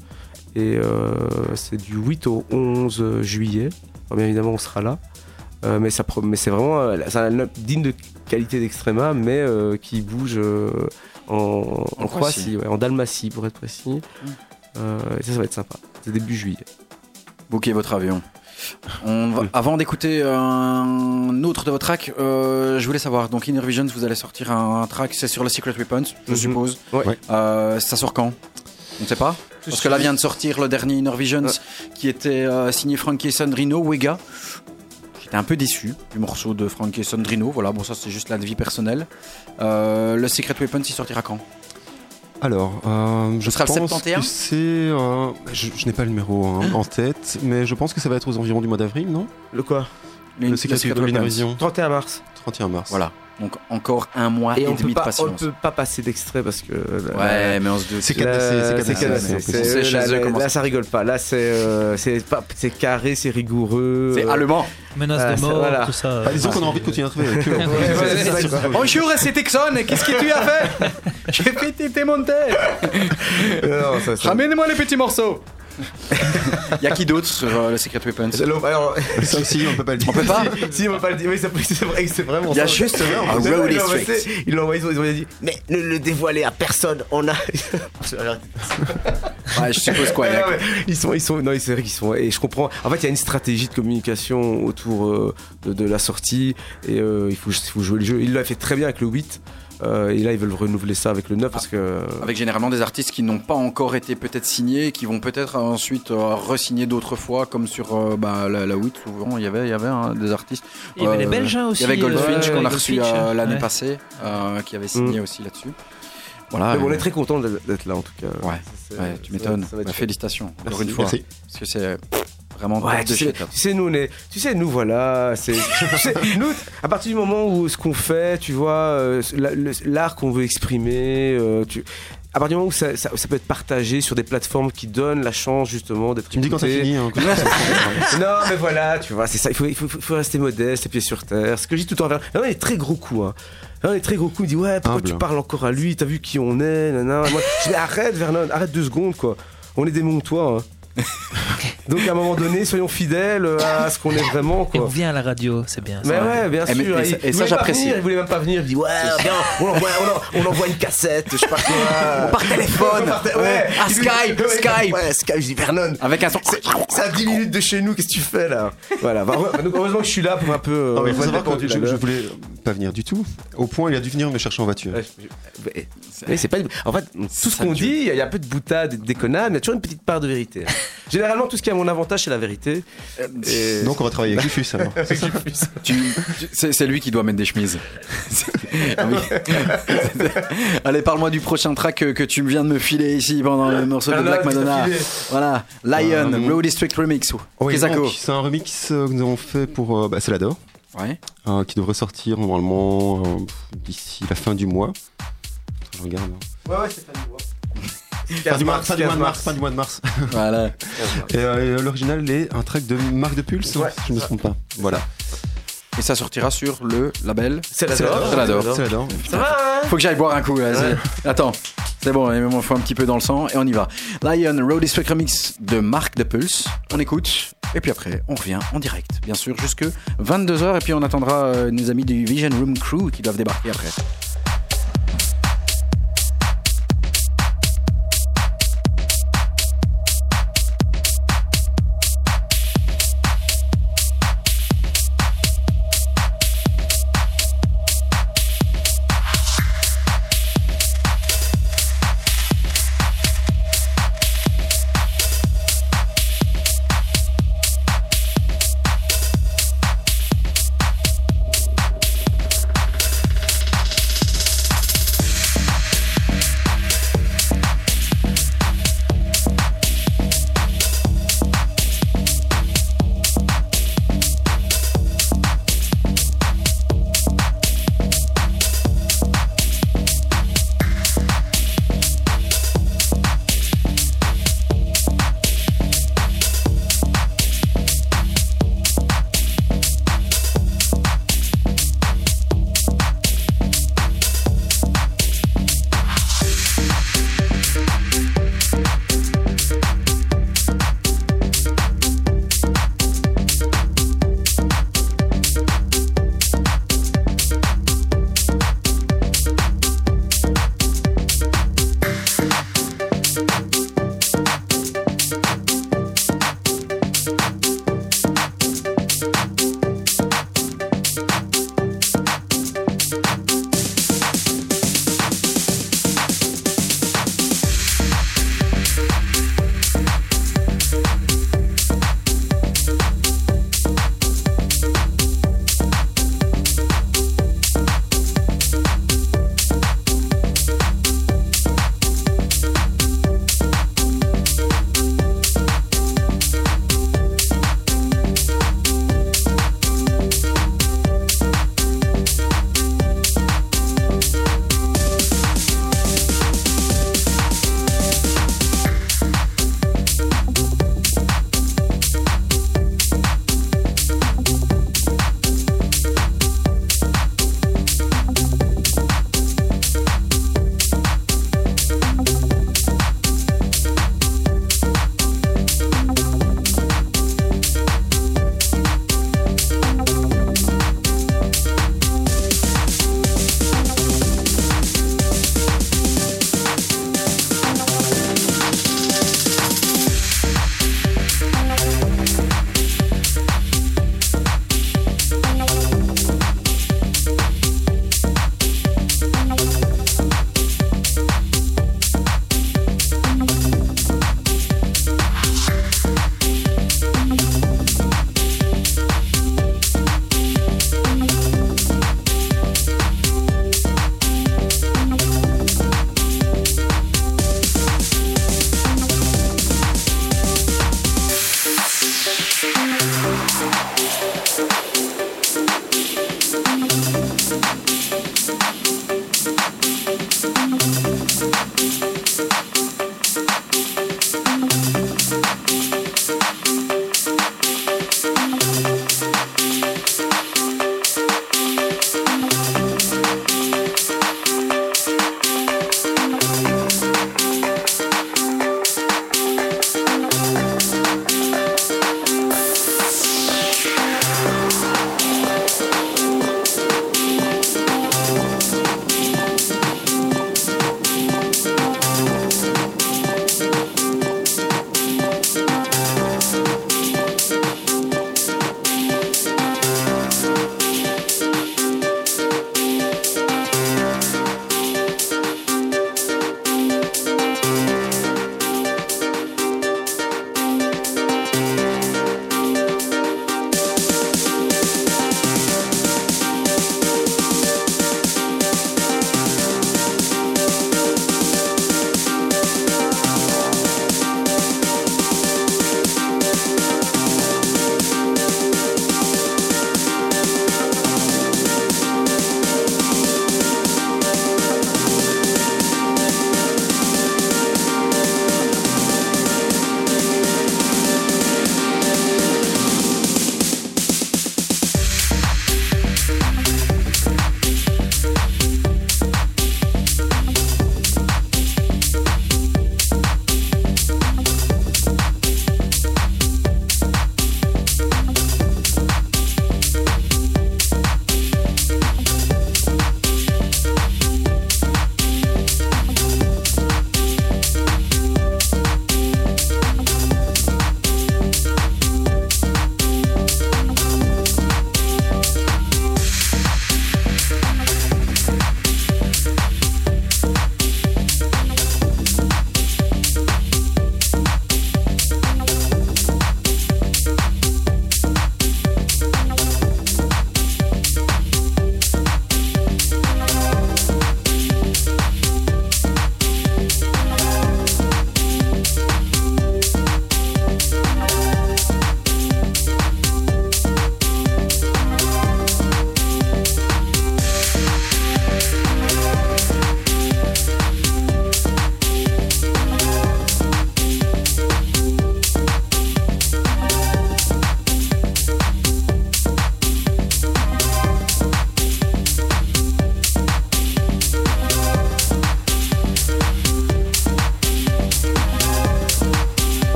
Et euh, c'est du 8 au 11 juillet. Alors, bien évidemment, on sera là. Euh, mais ça mais c'est vraiment euh, c'est un line-up digne de qualité d'extrêma, mais euh, qui bouge euh, en, en En Croatie, Croatie. ouais, en Dalmatie pour être précis. Euh, et ça, ça va être sympa. C'est début juillet. Booker votre avion. On va- avant d'écouter un autre de vos tracks, euh, je voulais savoir, donc Inner Visions, vous allez sortir un, un track, c'est sur le Secret Weapons, je Mhm. suppose. Ouais. Euh, ça sort quand? On ne sait pas Parce que là vient de sortir le dernier Inner Visions Ouais. qui était euh, signé Frankie Sandrino, Wega. J'étais un peu déçu du morceau de Frankie Sandrino, voilà, bon ça c'est juste la vie personnelle. Euh, le Secret Weapons, il sortira quand? Alors, euh, je Ce sera le pense 71? que c'est. euh, je je n'ai pas le numéro hein, en tête, mais je pense que ça va être aux environs du mois d'avril, non? Le quoi? Le Secret Secret Weapons, Weapons. Vision, 31 mars. 31 mars. Voilà, donc encore un mois et, Et on demi peut, de pas, on patience. peut pas passer d'extrait parce que. Ouais, mais on se doute. C'est Là, cadenassé, c'est cadenassé. là, eux, là, comment là, ça ça rigole pas. Là, c'est euh, c'est pas- c'est carré, c'est rigoureux. C'est euh, allemand. Menace Ah, de c'est- mort, voilà. tout ça. Bah, disons qu'on a envie de continuer à travailler avec eux. Bonjour, c'est Texon, qu'est-ce que tu as fait? J'ai fait tété mon tête. Non, ça, ça- Ramène-moi les petits morceaux. Il y a qui d'autre sur euh, le Secret Weapons? Alors, alors, Ça aussi, on peut pas le dire. On peut pas? Si on va pas le dire, ça- c'est vrai, c'est vraiment Il y a ça. juste un Non, Road non, mais District. c'est- Ils l'ont envoyé, ils ont dit, mais ne le dévoilez à personne, on a. Ouais, je suppose quoi. Ouais, ouais, Ils sont, ils sont, non, c'est vrai qu'ils sont, et je comprends. En fait, il y a une stratégie de communication autour euh, de, de la sortie, et euh, il faut, il faut jouer le jeu. Il l'a fait très bien avec le 8, euh, et là, ils veulent renouveler ça avec le 9 parce que. Avec généralement des artistes qui n'ont pas encore été peut-être signés, qui vont peut-être ensuite euh, re-signer d'autres fois, comme sur euh, bah, la, la 8, souvent il y avait, il y avait hein, des artistes. Il y avait Euh, les Belges hein, aussi. Il y avait Goldfinch euh, qu'on a reçu euh, l'année ouais. passée, euh, qui avait signé aussi là-dessus. Voilà. On euh, est très content d'être là en tout cas. Ouais, tu m'étonnes. Bah, félicitations, encore une fois. Merci. Parce que c'est vraiment Ouais, tu de sais, tu nous, on est, tu sais, nous, voilà, c'est, tu sais, nous, à partir du moment où ce qu'on fait, tu vois, euh, l'art qu'on veut exprimer, euh, tu, à partir du moment où ça, ça- ça peut être partagé sur des plateformes qui donnent la chance justement d'être Tu me dis quand t'as écouté. fini. hein, Non, mais voilà, tu vois, c'est ça. Il faut, il faut, il faut rester modeste, les pieds sur terre. Ce que je dis tout le temps. Là, on est très gros coups. Hein. Là, on est très gros coups. Il dit ouais, pourquoi Humble. tu parles encore à lui? T'as vu qui on est? Nanana. Moi, je dis arrête, Vernon, arrête deux secondes quoi. On est des montois. Hein. Donc à un moment donné, soyons fidèles à ce qu'on est vraiment Et on quoi. vient à la radio, c'est bien. Mais ça. ouais, bien Eh, mais- sûr. et il- ça- et j'apprécie. Il voulait même pas venir. Il dit ouais, bien, on envoie, on on envoie une cassette, je sais pas quoi. Par téléphone. Ouais, Ah, Il lui- Skype, ouais, Skype. Ouais, Skype. Je dis Vernon, Avec un son. c'est à 10 minutes de chez nous, qu'est-ce que tu fais là? Voilà, bah, ouais, donc heureusement que je suis là pour un peu. euh, Non, mais il faut ouais, savoir que je, je voulais pas venir du tout. Au point, il a dû venir me chercher en voiture. Ouais, je- mais- mais c'est pas. En fait, tout ce qu'on dit, il y, a- il y a un peu de boutade et de déconnade, mais il y a toujours une petite part de vérité. Généralement, tout ce qui est à mon avantage, c'est la vérité. Et- Donc, on va travailler avec Lufus alors. C'est lui qui doit mettre des chemises. Ah oui. Allez, parle-moi du prochain track que, que tu viens de me filer ici pendant le morceau de Ah, Black Madonna. Voilà, Lion, Euh, Road District Remix. Oui, c'est un remix euh, que nous avons fait pour euh, bah, C'est l'adore, Ouais. euh, qui devrait sortir normalement euh, d'ici la fin du mois. Je regarde. hein. Ouais, ouais, c'est pas du mois. Fin du, mois, fin du mars. Fin du mois de mars. Voilà. Et, euh, l'original est un track de Marc de Pulse, Ouais, si je ne me trompe pas. Voilà. Et ça sortira sur le label. C'est la C'est l'adore. Ça va, hein Faut que j'aille boire un coup. Là. Attends, c'est bon, il me faut un petit peu dans le sang et on y va. Lion, Road District Remix de Marc de Pulse. On écoute et puis après on revient en direct, bien sûr, jusque 22h et puis on attendra euh, nos amis du Vision Room Crew qui doivent débarquer après.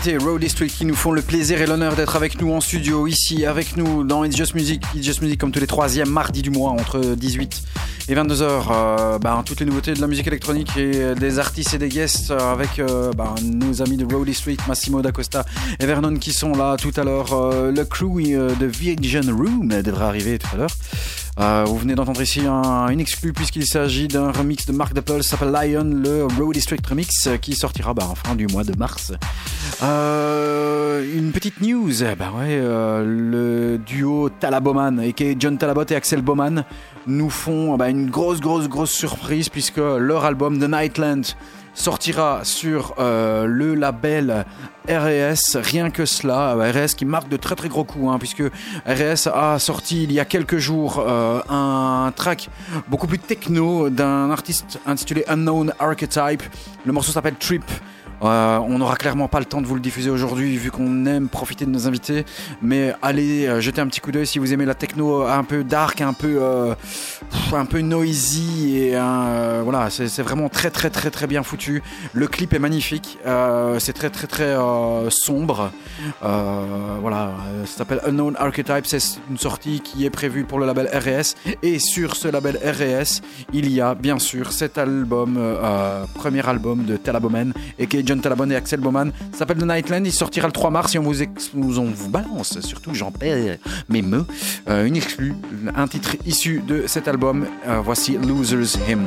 Invités Road District qui nous font le plaisir et l'honneur d'être avec nous en studio, ici, avec nous dans It's Just Music. It's Just Music comme tous les troisièmes mardis du mois entre 18 et 22h. Euh, bah, toutes les nouveautés de la musique électronique et des artistes et des guests euh, avec euh, bah, nos amis de Road District, Massimo D'Acosta et Vernon qui sont là tout à l'heure. Euh, le crew euh, de Virgin Room devrait arriver tout à l'heure. Euh, vous venez d'entendre ici un, une exclue puisqu'il s'agit d'un remix de Mark Dapple, s'appelle Lion, le Road District Remix euh, qui sortira bah, en fin du mois de mars. Euh, une petite news, bah ouais, le duo Talaboman, et John Talabot et Axel Bowman, nous font bah, une grosse, grosse, grosse surprise puisque leur album The Nightland sortira sur euh, le label RS, rien que cela, euh, RS qui marque de très très gros coups, hein, puisque RS a sorti il y a quelques jours euh, un track beaucoup plus techno d'un artiste intitulé Unknown Archetype. Le morceau s'appelle Trip. Euh, on n'aura clairement pas le temps de vous le diffuser aujourd'hui vu qu'on aime profiter de nos invités. Mais allez euh, jeter un petit coup d'œil si vous aimez la techno un peu dark, un peu, euh, un peu noisy et euh, voilà, c'est vraiment très très très très bien foutu. Le clip est magnifique, euh, c'est très très très euh, sombre. Euh, voilà, euh, ça s'appelle Unknown Archetype. C'est une sortie qui est prévue pour le label RS et sur ce label RS, il y a bien sûr cet album, euh, premier album de Talaboman et qui John Talabon et Axel Bowman. Ça s'appelle The Nightland. Il sortira le 3 mars et on vous, balance, surtout j'en perds mes euh, une un titre issu de cet album. Euh, voici Loser's Hymn.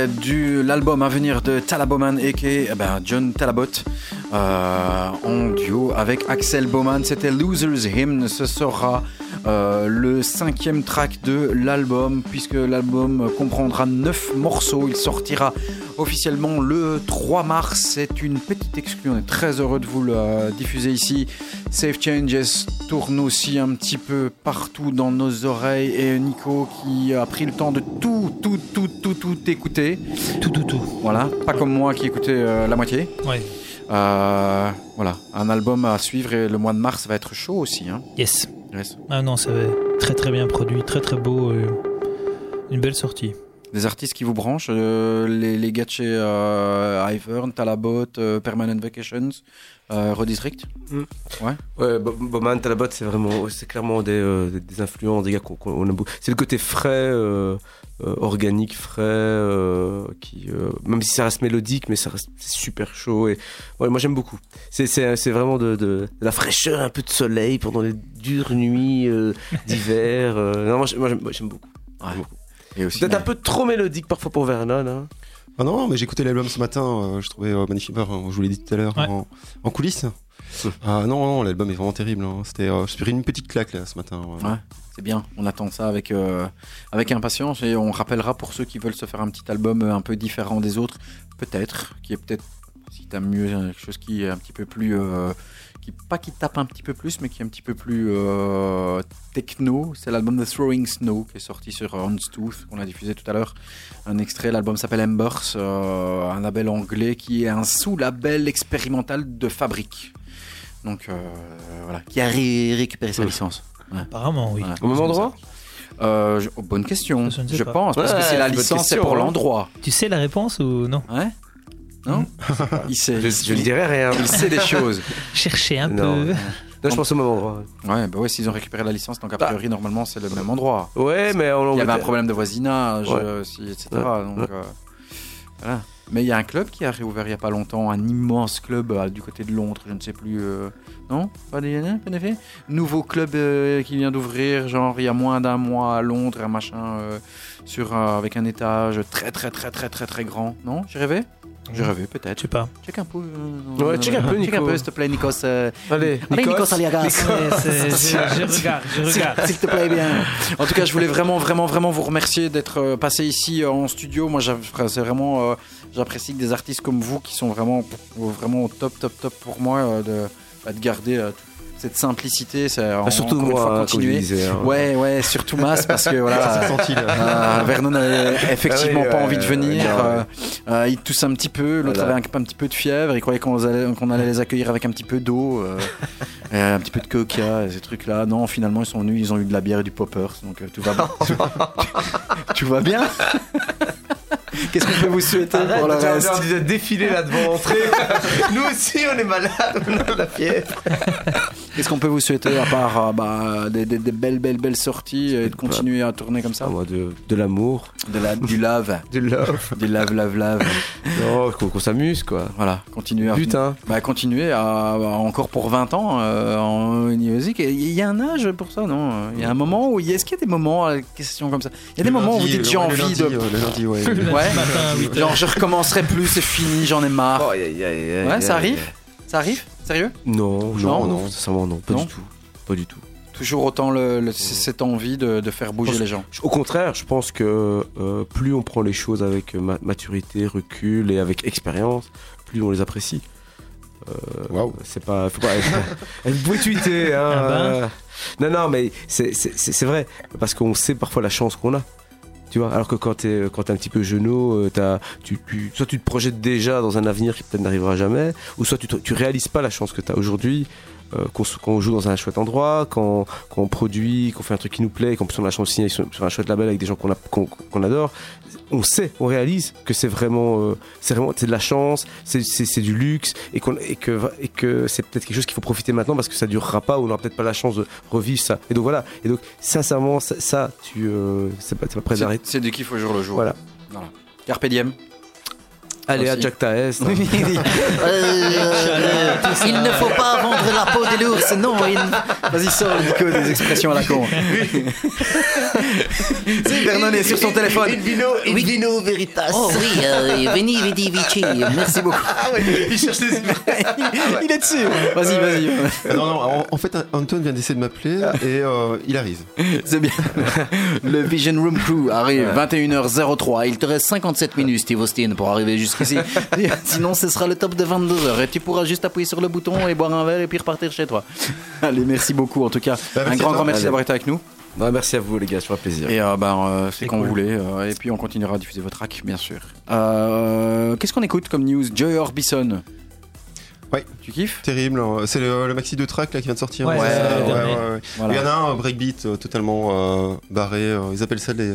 Extrait de l'album à venir de Talaboman et eh ben, John Talabot euh, en duo avec Axel Bowman. C'était Loser's Hymn. Ce sera euh, le cinquième track de l'album puisque l'album comprendra neuf morceaux. Il sortira officiellement le 3 mars. C'est une petite exclue. On est très heureux de vous le diffuser ici. Safe Changes tourne aussi un petit peu partout dans nos oreilles et Nico qui a pris le temps de tout, tout, tout, tout, tout écouter. Tout, tout, tout. Voilà, pas comme moi qui écoutais euh, la moitié. Ouais. Euh, voilà, un album à suivre et le mois de mars va être chaud aussi. Hein. Yes. Yes. Ah non, c'est très très bien produit, très très beau. euh, une belle sortie. Des artistes qui vous branchent, euh, les, les gars de chez euh, Ivern, Talabot, euh, Permanent Vacations, euh, Redistrict Ouais, Bo- Bowman, Talabot, c'est vraiment, c'est clairement des, euh, des- des influences, des gars qu'on qu'on aime beaucoup. C'est le côté frais, euh, organique, frais, euh, qui, euh, même si ça reste mélodique, mais ça reste super chaud. Et ouais, moi j'aime beaucoup. C'est, c'est, c'est vraiment de, de, de la fraîcheur, un peu de soleil pendant les dures nuits euh, d'hiver. non, moi, j'aime- moi, j'aime, moi, j'aime beaucoup. Ouais. J'aime beaucoup. Peut-être un peu trop mélodique parfois pour Vernon. Hein. Ah non, mais j'ai écouté l'album ce matin, euh, je trouvais euh, magnifique, je vous l'ai dit tout à l'heure, Ouais. en, en coulisses. Ah non, non, l'album est vraiment terrible. hein. C'était, euh, je suis pris une petite claque là ce matin. ouais. Ouais. C'est bien, on attend ça avec, euh, avec impatience et on rappellera pour ceux qui veulent se faire un petit album un peu différent des autres, peut-être, qui est peut-être, si t'aimes mieux, quelque chose qui est un petit peu plus, euh, qui, pas qui tape un petit peu plus, mais qui est un petit peu plus euh, techno. C'est l'album The Throwing Snow qui est sorti sur Houndstooth, qu'on a diffusé tout à l'heure. Un extrait, l'album s'appelle Embers, euh, un label anglais qui est un sous-label expérimental de Fabrique. Donc euh, voilà, qui a ré- récupéré sa licence. Apparemment, oui. Voilà. Au même endroit? Euh, je- oh, bonne question. Je pense parce que c'est la licence, c'est pour hein. l'endroit. Tu sais la réponse ou non? Ouais Non Il sait. je, je ne dirais rien. Il sait des choses. Cherchez un Non. peu. Non, je pense au même endroit. Ouais, bah ouais, s'ils ont récupéré la licence, donc a Bah. priori normalement c'est le même endroit. Ouais, mais en Il y avait un problème de voisinage, Ouais. euh, si, etc. Ouais. Donc, Ouais. euh, voilà. Mais il y a un club qui a réouvert il y a pas longtemps, un immense club euh, du côté de Londres, je ne sais plus. euh, Non Pas des pas d'effet Nouveau club euh, qui vient d'ouvrir, genre il y a moins d'un mois à Londres, un machin euh, sur euh, avec un étage très très très très très très grand. Non J'ai rêvé J'ai rêvé Je peut-être. sais pas. Check un peu. euh, Ouais, check un peu, Check un Nico. peu, s'il te plaît, Nikos. euh, Allez, Allez, Nikos. Nikos Aliagas. Je, je regarde, je regarde. S'il te plaît bien. En tout cas, je voulais vraiment, vraiment, vraiment vous remercier d'être euh, passé ici euh, en studio. Moi, c'est vraiment, euh, j'apprécie que des artistes comme vous, qui sont vraiment, vraiment au top, top, top pour moi, euh, de, bah, de garder euh, cette simplicité. En- Ah, surtout moi, continuer. disais. hein. Ouais, ouais, surtout Mas parce que Ça voilà. euh, Vernon n'avait effectivement Ah oui, pas ouais, envie de venir. euh, euh, il tousse un petit peu. L'autre Voilà. avait un, un petit peu de fièvre. Il croyait qu'on allait, allait les accueillir avec un petit peu d'eau, euh, un petit peu de coca, et ces trucs-là. Non, finalement, ils sont venus. Ils ont eu de la bière et du poppers. Donc euh, tout va bien. tout va bien. Qu'est-ce qu'on peut vous souhaiter pour le reste de défiler là devant l'entrée. Nous aussi, on est malades, on a la fièvre. Qu'est-ce qu'on peut vous souhaiter à part euh, bah, des, des- des belles, belles, belles sorties et de continuer à tourner comme ça moi, de, de l'amour, de la, Du lave. de love. Du lave, lave, lave. Non, qu'on qu'on s'amuse, quoi. Voilà, continuer à, Putain. bah, continuer à, à- encore pour 20 ans euh, en musique. Il y a un âge pour ça, non? Il y a un moment où. il y a- Est-ce qu'il y a des moments, euh, question comme ça? Il y a des Le moments où vous dites j'ai envie lundi, de. ouais, Le lundi, ouais. Ouais. matin à 8 Genre, je recommencerai plus, c'est fini, j'en ai marre. Oh, Ouais, ça arrive. Ça arrive Sérieux Non, Non, non, sincèrement, non, pas Non du tout. Pas du tout. Toujours autant le, le- c- cette envie de, de faire bouger Pense- les gens. Au contraire, je pense que euh, plus on prend les choses avec ma- maturité, recul et avec expérience, plus on les apprécie. Waouh. C'est pas. Faut pas vous pouvez tweeter. Hein, Ah ben. euh, Non, non, mais c'est vrai. Parce qu'on sait parfois la chance qu'on a. Tu vois, alors que quand t'es quand t'es un petit peu genou, euh, t'as- tu, tu- soit tu te projettes déjà dans un avenir qui peut-être n'arrivera jamais, ou soit tu, tu réalises pas la chance que tu as aujourd'hui, euh, qu'on qu'on joue dans un chouette endroit, qu'on qu'on produit, qu'on fait un truc qui nous plaît, plus on a la chance de signer sur, sur un chouette label avec des gens qu'on qu'on qu'on adore. On sait, on réalise que c'est vraiment, euh, c'est vraiment, c'est de la chance, c'est- du luxe, et, qu'on- et que, et que c'est peut-être quelque chose qu'il faut profiter maintenant parce que ça durera pas, ou on n'aura peut-être pas la chance de revivre ça. Et donc voilà. Et donc sincèrement, ça, ça, tu, euh, c'est pas, c'est pas prêt d'arrêter. c'est du kiff au jour le jour. Voilà. voilà. Carpe diem. Allez, à. Jack Taes. Euh, il ne faut pas vendre la peau de l'ours, non. il- Vas-y, sors, Nico, des expressions à la con. Vernon est sur son téléphone. vino, il vino veritas. Oh oui, euh, veni, vidi, vici. Merci beaucoup. il cherche des Il est dessus. Vas-y, vas-y. Ah non, non, en, en fait, Antoine vient d'essayer de m'appeler et euh, il arrive. C'est bien. Le Vision Room Crew arrive 21h03. Il te reste 57 minutes, Steve Austin, pour arriver Sinon, ce sera le top de 22h. Et tu pourras juste appuyer sur le bouton et boire un verre et puis repartir chez toi. Allez, merci beaucoup en tout cas. Bah, un merci grand, grand merci d'avoir été avec nous. Ouais, merci à vous, les gars, ça fera plaisir. Et euh, ben, euh, c'est quand cool. vous voulez. euh, et puis on continuera à diffuser votre track, bien sûr. Euh, Qu'est-ce qu'on écoute comme news? Joy Orbison. Ouais. Tu kiffes? Terrible. hein. C'est le, le maxi de track là qui vient de sortir. Ouais, hein, ouais, ouais, ouais. Voilà. Il y en a un breakbeat euh, totalement euh, barré. euh, ils appellent ça les.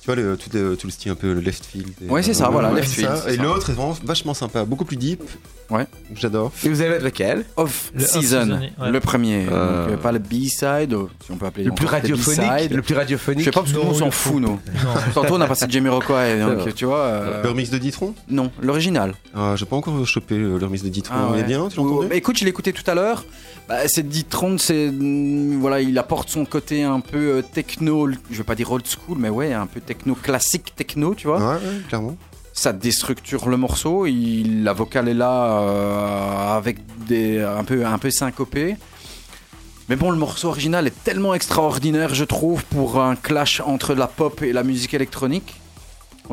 Tu vois, le, tout, le, tout le style un peu le left field. et, Ouais, c'est ça, voilà, left field, ça. Et l'autre est vraiment vachement sympa, beaucoup plus deep. Ouais. J'adore. Et vous allez lequel Off Le Season, ouais. le premier. Euh. Donc, euh, pas le B-side, euh, si on peut appeler Le plus radiophonique. B-side. Le plus Je radiophonique. sais pas parce que nous on s'en fout, nous. Non. Tantôt on a passé Jamie Rockway, donc tu vois. euh, Le remix de Ditron Non, l'original. ah, J'ai pas encore chopé le remix de Ditron. Ah Il est bien, tu l'as entendu bah, écoute, je l'ai écouté tout à l'heure. Bah, c'est Ditron, c'est mm, voilà, il apporte son côté un peu techno, je vais pas dire old school, mais ouais, un peu techno classique techno, tu vois. Ouais, ouais, clairement. Ça déstructure le morceau. Il, la vocale est là euh, avec des un peu un peu syncopé. Mais bon, le morceau original est tellement extraordinaire, je trouve, pour un clash entre la pop et la musique électronique.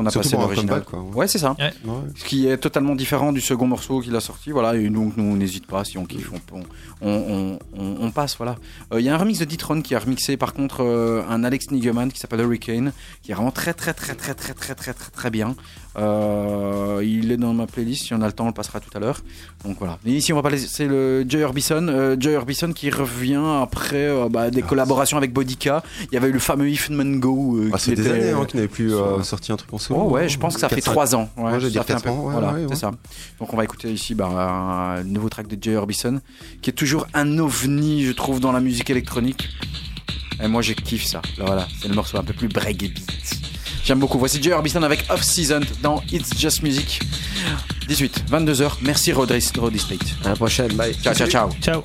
On a Surtout passé l'original. quoi. Ouais, c'est ça. Ouais. Ce qui est totalement différent du second morceau qu'il a sorti. Voilà, et donc nous, on n'hésite pas, si on kiffe, on, on, on, on- on passe. Voilà. Euh, Il y a un remix de Ditron qui a remixé par contre euh, un Alex Nigeman qui s'appelle Hurricane, qui est vraiment très très très très très très très très très bien. Euh, il est dans ma playlist, si on a le temps, on le passera tout à l'heure. Donc voilà. Et ici, on va pas laisser le Joy Orbison. Euh, Joy Orbison qui revient après euh, bah, des collaborations avec Bodica. Il y avait eu le fameux If Man Go. euh, Ah, qui c'est des années hein, qu'il n'avait plus sorti un truc en solo. Oh ouais, je pense que ça fait 4-5. 3 ans. Ouais, Ouais, je dire ans, ouais, voilà, ouais, c'est ça. Donc on va écouter ici bah, un nouveau track de Joy Orbison, qui est toujours un ovni, je trouve, dans la musique électronique. Et moi, je kiffe ça. Là, voilà, c'est le morceau un peu plus breakbeat. J'aime beaucoup. Voici Joy Orbison avec Off Season dans It's Just Music. 18, 22h. Merci Rodri, Rodri State. À la prochaine, bye. Ciao, ciao, ciao. Ciao.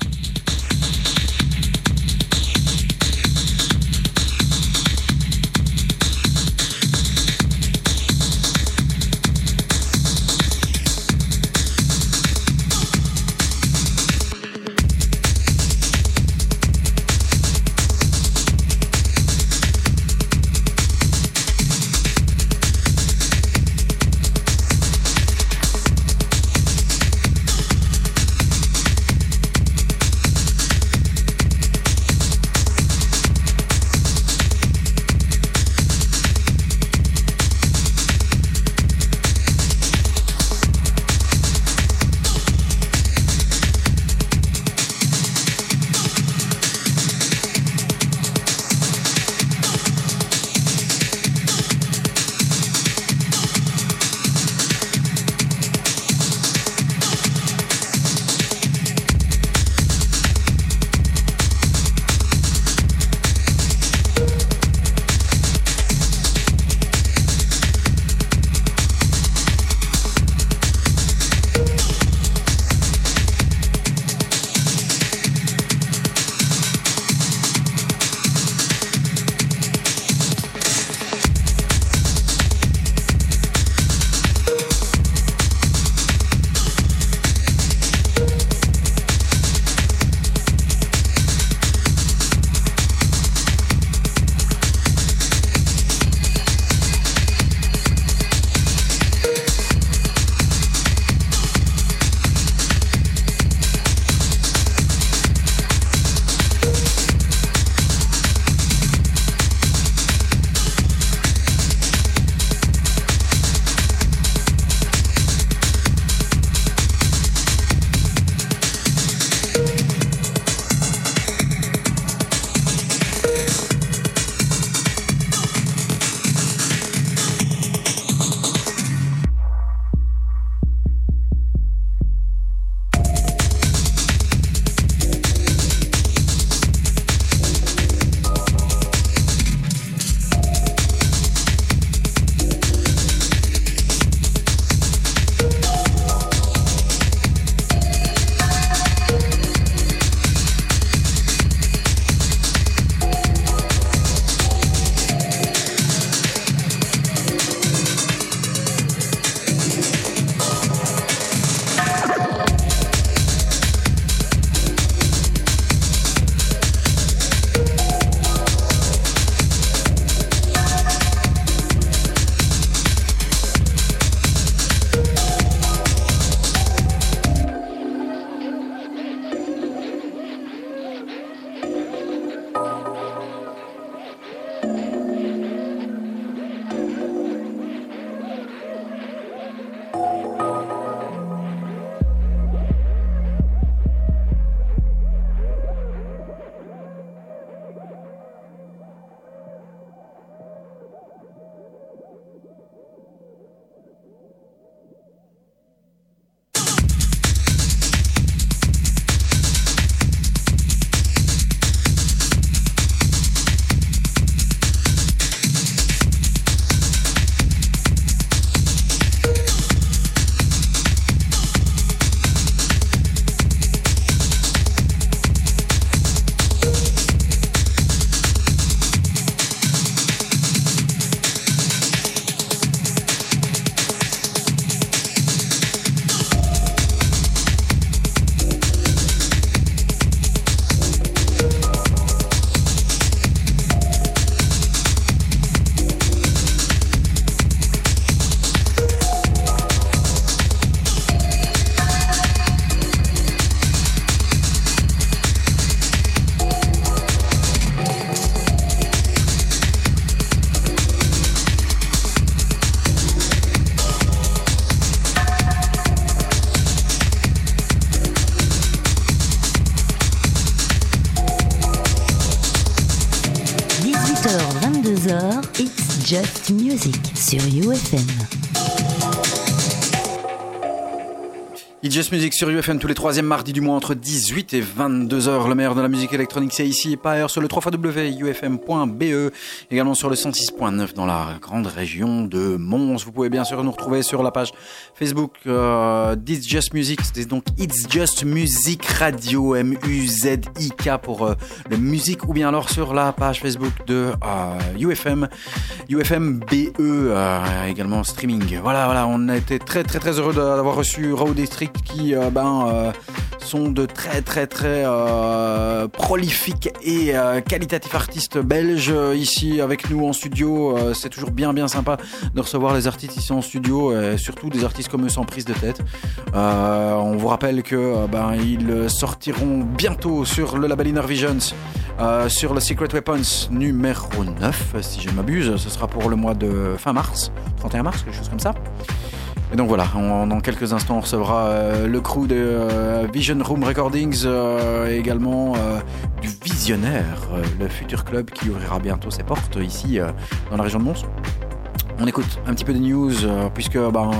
Music sur UFM tous les troisièmes mardis du mois entre 18 et 22 heures. Le meilleur de la musique électronique, c'est ici et pas ailleurs sur le 3 ufm.be. Également sur le 106.9 dans la grande région de Mons. Vous pouvez bien sûr nous retrouver sur la page Facebook euh, d'It's Just Music. C'est donc It's Just Music Radio, M-U-Z-I-K pour euh, le musique. Ou bien alors sur la page Facebook de euh, UFM, UFM BE, euh, également streaming. Voilà, voilà, on a été très très très heureux d'avoir reçu Raw District qui euh, ben, sont de très très très prolifiques et qualitatifs artistes belges ici avec nous en studio. C'est toujours bien bien sympa de recevoir les artistes ici en studio, et surtout des artistes comme sans prise de tête. Euh, on vous rappelle que euh, ben, ils sortiront bientôt sur le label Inner Visions. euh, sur le Secret Weapons numéro 9, si je ne m'abuse, ce sera pour le mois de fin mars, 31 mars, quelque chose comme ça. Et donc voilà, on- dans quelques instants, on recevra le crew de Vision Room Recordings, également du Visionnaire, le futur club qui ouvrira bientôt ses portes ici dans la région de Mons. On écoute un petit peu des news euh, puisque ben,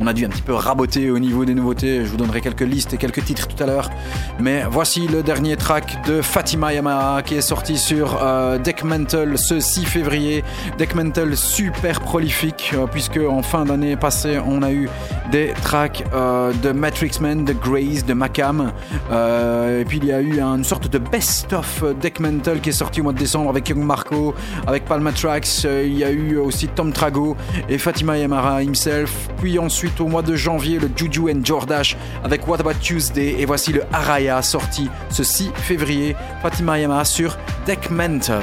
on a dû un petit peu raboter au niveau des nouveautés. Je vous donnerai quelques listes et quelques titres tout à l'heure. Mais voici le dernier track de Fatima Yamaha qui est sorti sur euh, Deck Mental ce 6 février. Deck Mental super prolifique euh, puisque en fin d'année passée on a eu des tracks euh, de Matrix Man, de Grace, de Macam. Et puis il y a eu une sorte de best-of Deck Mental qui est sorti au mois de décembre avec Young Marco, avec Palma Tracks. Il y a eu aussi Tom Et Fatima Yamara himself. Puis ensuite au mois de janvier le Juju and Jordash avec What About Tuesday. Et voici le Araya sorti ce 6 février. Fatima Yamara sur Deck Mental.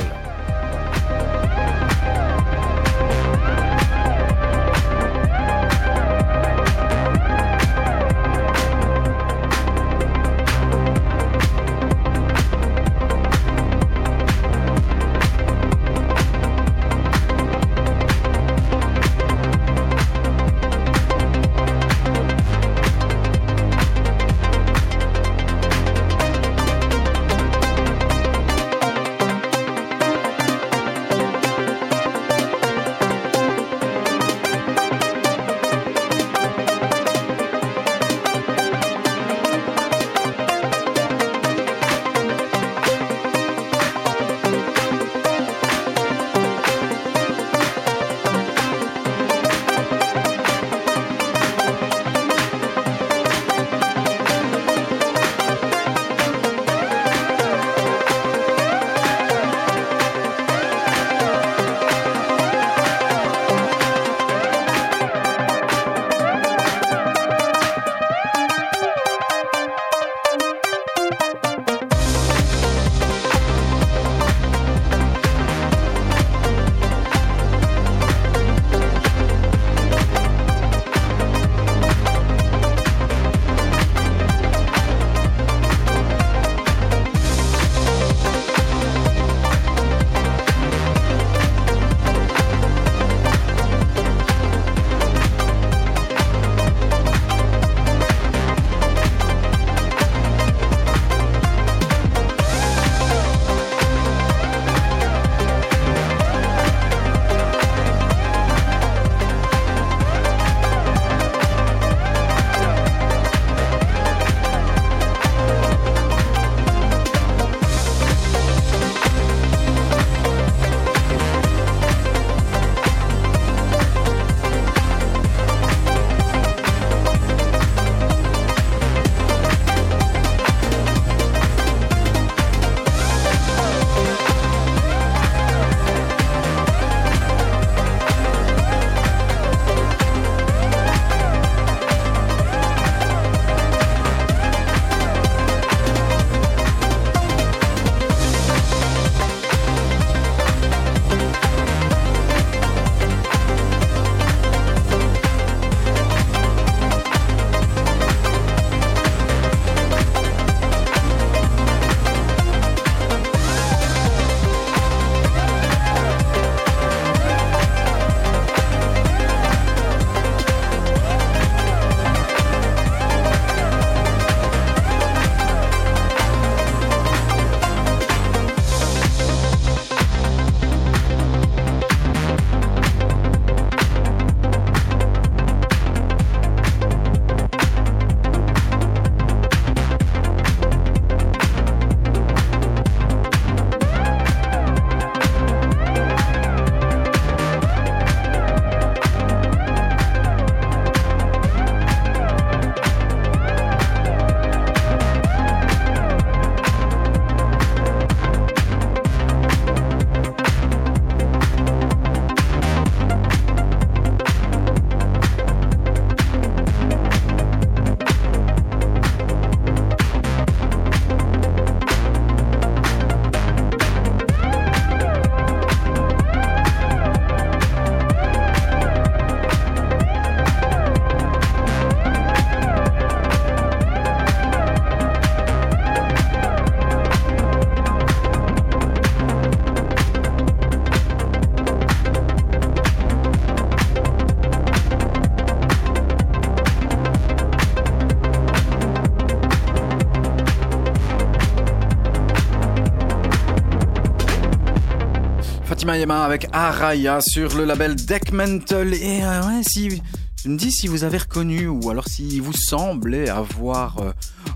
Avec Araya sur le label Deck Mental. Et euh, si je me dis si vous avez reconnu ou alors si vous semblez avoir, euh,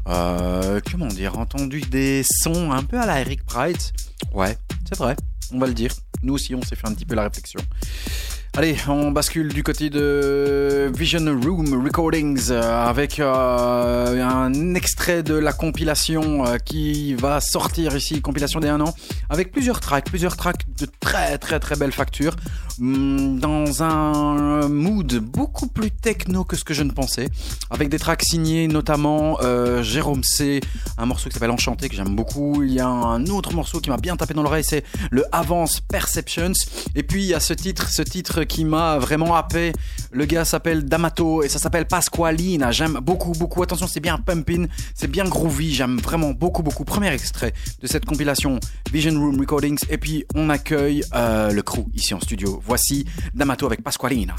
euh, comment dire, entendu des sons un peu à la Eric Price. Ouais, c'est vrai, on va le dire. Nous aussi, on s'est fait un petit peu la réflexion. Allez, on bascule du côté de Vision Room Recordings avec un extrait de la compilation qui va sortir ici, compilation des 1 an, avec plusieurs tracks, plusieurs tracks de très très très belle facture, hum, dans un mood beaucoup plus techno que ce que je ne pensais, avec des tracks signés notamment euh, Jérôme C, un morceau qui s'appelle Enchanté que j'aime beaucoup, il y a un autre morceau qui m'a bien tapé dans l'oreille, c'est le Avance Perceptions, et puis il y a ce titre, ce titre qui m'a vraiment happé. Le gars s'appelle D'Amato et ça s'appelle Pasqualina. J'aime beaucoup, beaucoup. Attention, c'est bien pumping, c'est bien groovy. J'aime vraiment beaucoup, beaucoup. Premier extrait de cette compilation Vision Room Recordings. Et puis on accueille euh, le crew ici en studio. Voici D'Amato avec Pasqualina.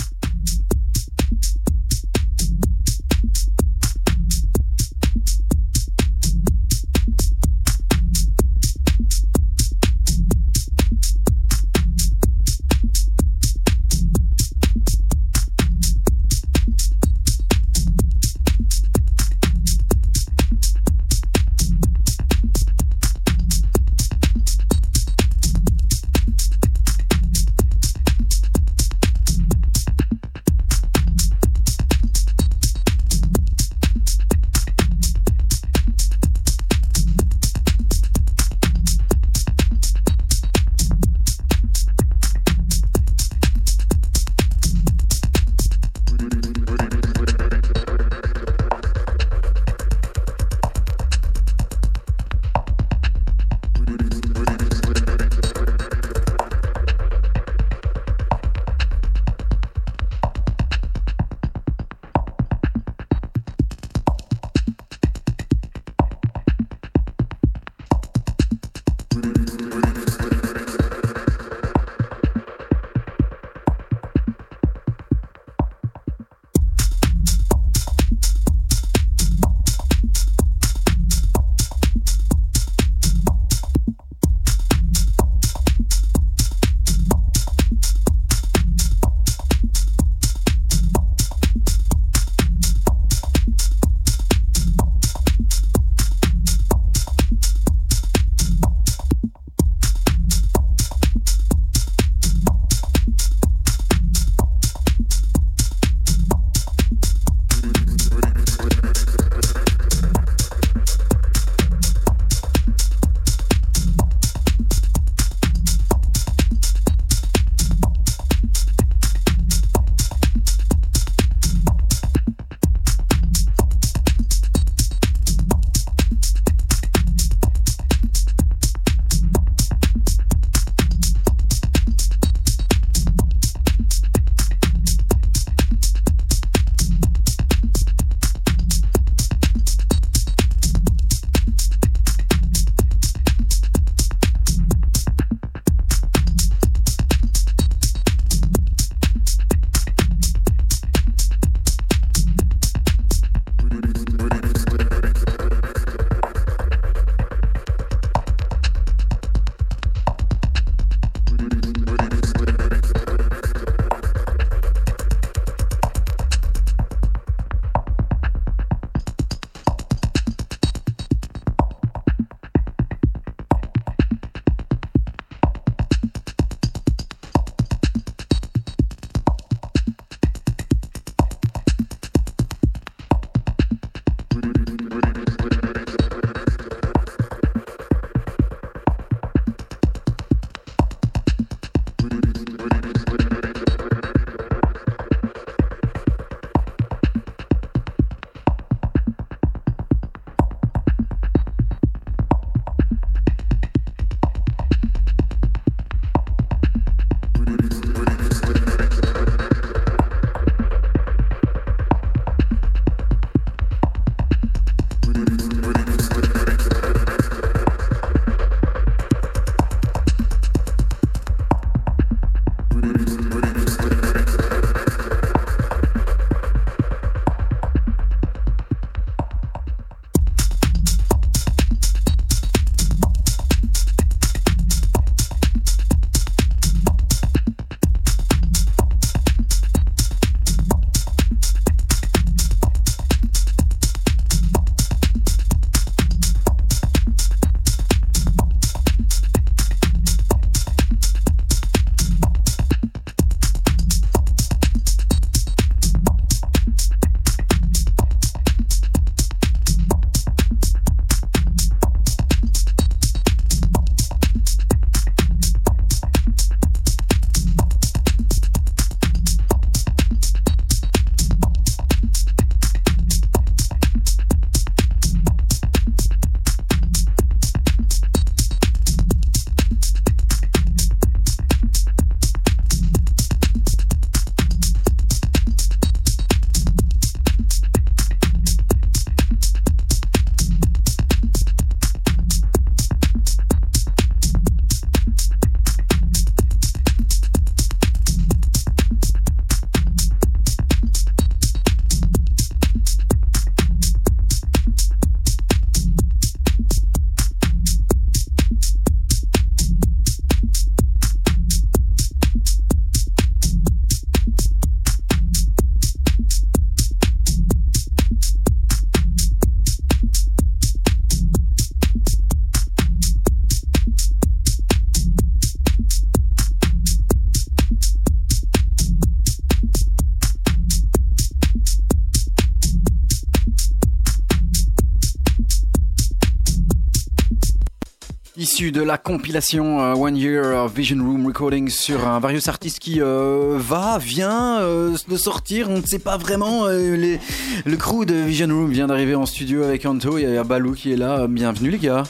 Issu de la compilation euh, One Year of Vision Room Recordings sur un various artiste qui euh, va, vient euh, de sortir. On ne sait pas vraiment. euh, les- le crew de Vision Room vient d'arriver en studio avec Anto. Il y a Balou qui est là. Bienvenue les gars.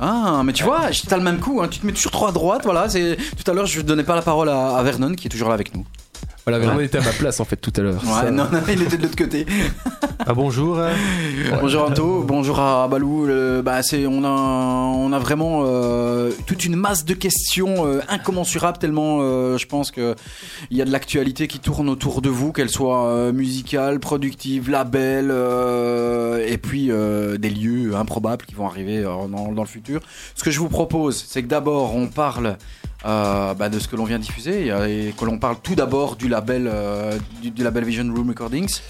Ah, mais tu vois, t'as le même coup. hein. Tu te mets toujours trop à droite. Voilà. C'est tout à l'heure, je ne donnais pas la parole à, à Vernon qui est toujours là avec nous. Voilà, Vernon Ouais. était à ma place en fait tout à l'heure. Ouais, Ça- non, non, il était de l'autre côté. Ah bonjour. hein. Bonjour Anto, bonjour à Balou. Euh, bah, c'est, on, a, on a vraiment euh, toute une masse de questions euh, incommensurables tellement euh, je pense que il y a de l'actualité qui tourne autour de vous, qu'elle soit euh, musicale, productive, label, euh, et puis euh, des lieux improbables qui vont arriver euh, dans, dans le futur. Ce que je vous propose, c'est que d'abord on parle euh, bah, de ce que l'on vient diffuser et, que l'on parle tout d'abord du label, euh, du label Vision Room Recordings.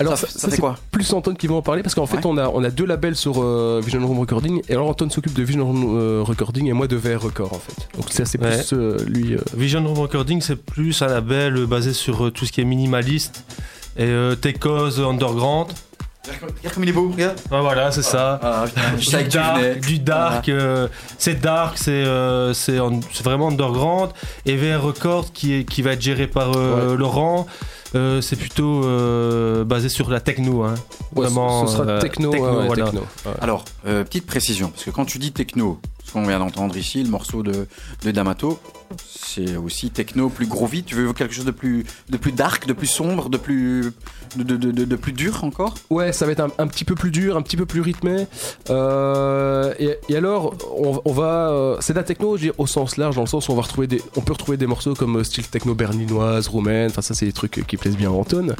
Alors ça, ça, ça fait c'est quoi plus Anton qui va en parler parce qu'en fait Ouais. on a on a deux labels sur euh, Vision Room Recording et alors Anton s'occupe de Vision Room euh, Recording et moi de VR Record en fait. Donc ça c'est Ouais. plus euh, lui. euh, Vision Room Recording, c'est plus un label basé sur euh, tout ce qui est minimaliste et euh, techos underground. Regarde comme il est beau, regarde. Ah, voilà, c'est ça. Ah, putain, que du dark, du dark, euh, c'est dark, c'est euh, c'est en- c'est vraiment underground. Et VR Record qui, est, qui va être géré par euh, Laurent, euh, c'est plutôt euh, basé sur la techno. Hein. ouais, Vraiment, ce, ce sera euh, techno, techno, ouais, ouais, voilà. techno. Ouais. Alors, euh, petite précision, parce que quand tu dis techno, qu'on vient d'entendre ici, le morceau de, D'Amato, c'est aussi techno plus gros vite. Tu veux quelque chose de plus, de plus dark, de plus sombre, de plus, de, plus dur encore? Ouais, ça va être un, petit peu plus dur, un petit peu plus rythmé. Euh, et, alors, on, va, euh, c'est de la techno, je veux au sens large, dans le sens où on va retrouver on peut retrouver des morceaux comme euh, style techno berlinoise, roumaine. Enfin, ça, c'est des trucs qui plaisent bien à Anton.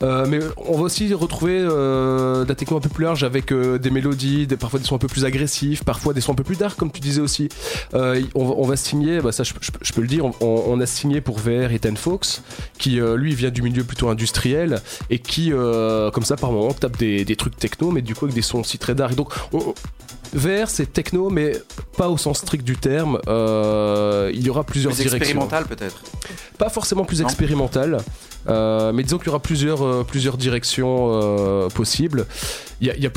Mais on va aussi retrouver de la techno un peu plus large avec des mélodies, parfois des sons un peu plus agressifs, parfois des sons un peu plus dark, comme tu disais aussi. Euh, on, va- on va signer, bah ça, je, je- je peux le dire, on, on a signé pour VR Ethan Fox, qui euh, lui vient du milieu plutôt industriel et qui, euh, comme ça, par moment, tape des, des trucs techno, mais du coup avec des sons aussi très dark. Donc, on- VR, c'est techno, mais pas au sens strict du terme. Euh, il y aura plusieurs Plus directions. expérimental peut-être Pas forcément plus Non. expérimental, euh, mais disons qu'il y aura plusieurs, euh, plusieurs directions euh, possibles. Il y a, il y a-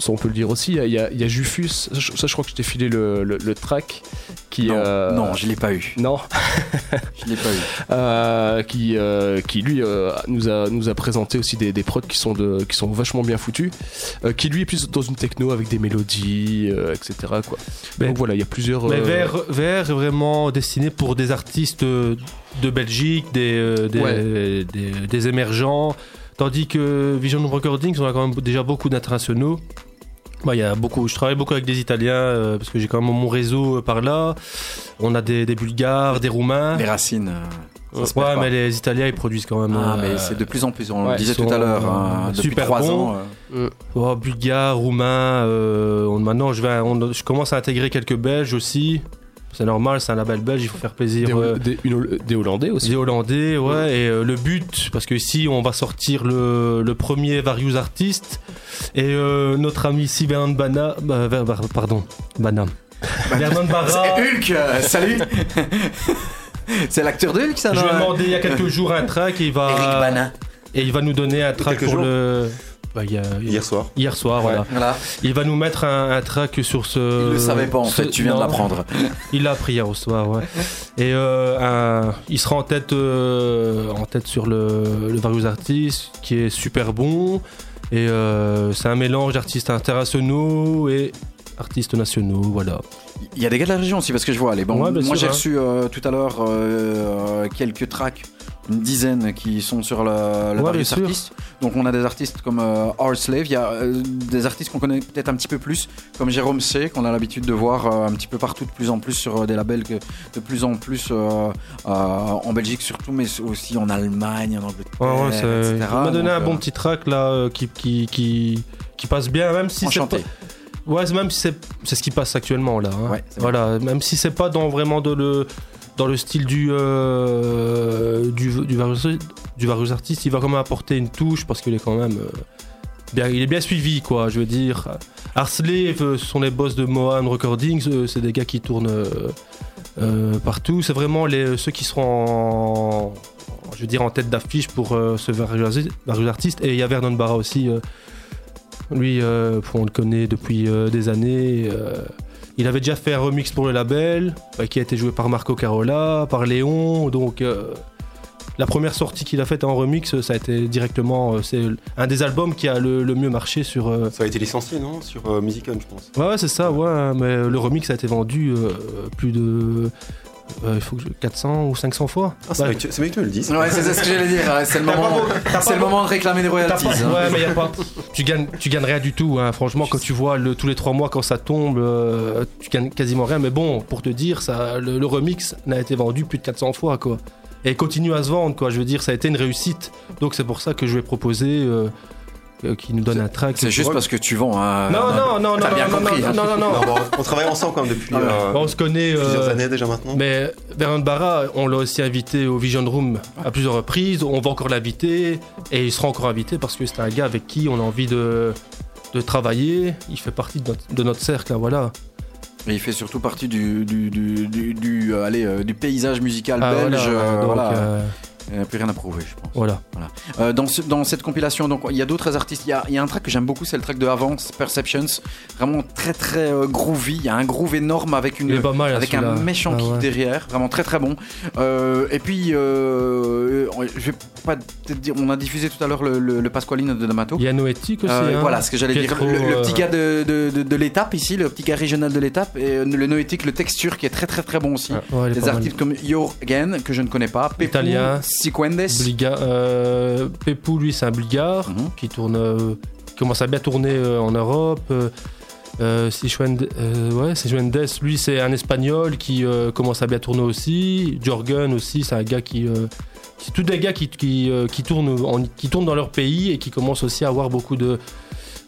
ça on peut le dire aussi, il y a, il y a- il y a Jufus, ça je, ça, je crois que je t'ai filé le, le- le track qui... non, euh, non, je l'ai pas eu. non, Je l'ai pas eu. euh, qui, euh, qui lui euh, nous, a, nous a présenté aussi des, des prods qui sont, de, qui sont vachement bien foutus, euh, qui lui est plus dans une techno avec des mélodies, euh, etc. Quoi. Mais- Donc voilà, il y a plusieurs... Mais euh, VR est vraiment destiné pour des artistes euh, de Belgique, des, euh, des, Ouais. des, des émergents. Tandis que Vision Recordings, on a quand même déjà beaucoup d'internationaux. Bah, il y a beaucoup, je travaille beaucoup avec des Italiens euh, parce que j'ai quand même mon réseau euh, par là. On a des, des Bulgares, des Roumains. Les racines. euh, ouais, pas. mais les Italiens ils produisent quand même. Ah, euh, mais c'est de plus en plus, on ouais, le disait tout à l'heure, euh, hein, depuis super trois bons. ans. euh, oh, Bulgares, Roumains. euh, on- maintenant, je, vais, on- je commence à intégrer quelques Belges aussi. C'est normal, c'est un label belge, il faut faire plaisir. des, euh, des- une- des Hollandais aussi. Des Hollandais, ouais, et euh, le but, parce que ici on va sortir le, le premier Various Artist, et euh, notre ami ici, Vernon Bana, bah, pardon, Bana. Vernon Barra, C'est Hulk, euh, salut C'est l'acteur de Hulk, ça, je lui ai demandé il y a quelques jours un track, et il va, et il va nous donner un track pour jours le. Bah, il y a- Hier soir. Hier soir, voilà. Voilà, Il va nous mettre un, un track sur ce. il le savait pas en ce- fait, tu viens de l'apprendre. Il l'a appris hier au soir, ouais. Et euh, un- il sera en tête, euh, en tête sur le, le Various Artists, qui est super bon. Et euh, c'est un mélange d'artistes internationaux et artistes nationaux, voilà. Il y a des gars de la région aussi, parce que je vois, les bon, Ouais, moi j'ai hein. reçu euh, tout à l'heure euh, quelques tracks, une dizaine qui sont sur le, le Ouais, Various. Artists. Donc on a des artistes comme euh, Our Slave, il y a euh, des artistes qu'on connaît peut-être un petit peu plus, comme Jérôme C, qu'on a l'habitude de voir euh, un petit peu partout, de plus en plus sur euh, des labels, que, de plus en plus en Belgique surtout, mais aussi en Allemagne, en Angleterre, Ouais, ouais, etc. il m'a donné Donc, un bon petit track là qui, qui, qui, qui passe bien, même si c'est Ouais, même si c'est ce qui passe actuellement là. hein. Ouais, voilà, même si c'est pas dans vraiment de le dans le style du euh, du du Various, du Various il va quand même apporter une touche parce qu'il est quand même euh, bien, il est bien suivi quoi. Je veux dire, Arslave, euh, ce sont les boss de Mohan Recordings, euh, c'est des gars qui tournent partout. C'est vraiment les ceux qui seront en, je veux dire en tête d'affiche pour ce Various Artist. Et il y a Vernon Barra aussi. lui, on le connaît depuis des années. Euh, Il avait déjà fait un remix pour le label, bah, qui a été joué par Marco Carola, par Léon. Donc, euh, la première sortie qu'il a faite en remix, ça a été directement. euh, c'est un des albums qui a le, le mieux marché sur. euh, Ça a été licencié, non Sur euh, Musicon, je pense. Ouais, ouais, c'est ça, ouais. Mais le remix a été vendu euh, plus de. Euh, il faut que je- 400 ou 500 fois. Ah, c'est Ouais. bien que tu- que me le dises. Ouais, c'est ce que j'allais dire. ouais, C'est le moment, c'est le moment de réclamer des royalties. pas- hein. Ouais, mais y a pas. Tu gagnes, tu gagnes rien du tout. Hein. Franchement, quand tu vois le, tous les trois mois quand ça tombe, euh, tu gagnes quasiment rien. Mais bon, pour te dire, ça, le, le remix n'a été vendu plus de 400 fois, quoi. Et il continue à se vendre, quoi. Je veux dire, ça a été une réussite. Donc c'est pour ça que je vais proposer euh, euh, qu'il nous donne un track. C'est juste parce que tu vends. hein. Non, non, non, non, bien non, compris, non, hein. non, non, non. On travaille ensemble quand même depuis Ah euh, Bon, on se connaît. euh, plusieurs années déjà maintenant. Mais Bernard Barra, on l'a aussi invité au Vision Room à plusieurs reprises. On va encore l'inviter et il sera encore invité parce que c'est un gars avec qui on a envie de, de travailler. Il fait partie de notre, de notre cercle, hein, voilà. Et il fait surtout partie du, du, du, du, du, euh, allez, euh, du paysage musical Ah, belge. voilà, euh, donc, voilà. Euh, Il n'y a plus rien à prouver, je pense. voilà. Euh, dans, ce- dans cette compilation, donc il y a d'autres artistes. Il y a, il y a un track que j'aime beaucoup, c'est le track de Avance, Perceptions. Vraiment très très euh, groovy. Il y a un groove énorme avec une. mal, hein, Avec un méchant Ah, kick ouais. derrière, vraiment très très bon. Euh, et puis, je vais pas te dire, on a diffusé tout à l'heure le, le, le Pasqualino de D'Amato. Il y a Noétique aussi. Hein, voilà ce que j'allais dire. Le, le petit gars de, de, de- de l'étape ici, le petit gars régional de l'étape, et le noétique, le texture qui est très très très bon aussi. ouais, est Des mal. artistes comme Your Again, que je ne connais pas, Pepou, Italien. Siquendes. Euh, Pepou, lui, c'est un bulgare Mhm. qui tourne, euh, qui commence à bien tourner euh, en Europe. Euh, Sichuende- ouais, Sichuendes, lui, c'est un espagnol qui commence à bien tourner aussi. Jorgen aussi, c'est un gars qui. c'est tous des gars qui, qui, qui, tournent en- qui tournent dans leur pays et qui commencent aussi à avoir beaucoup de,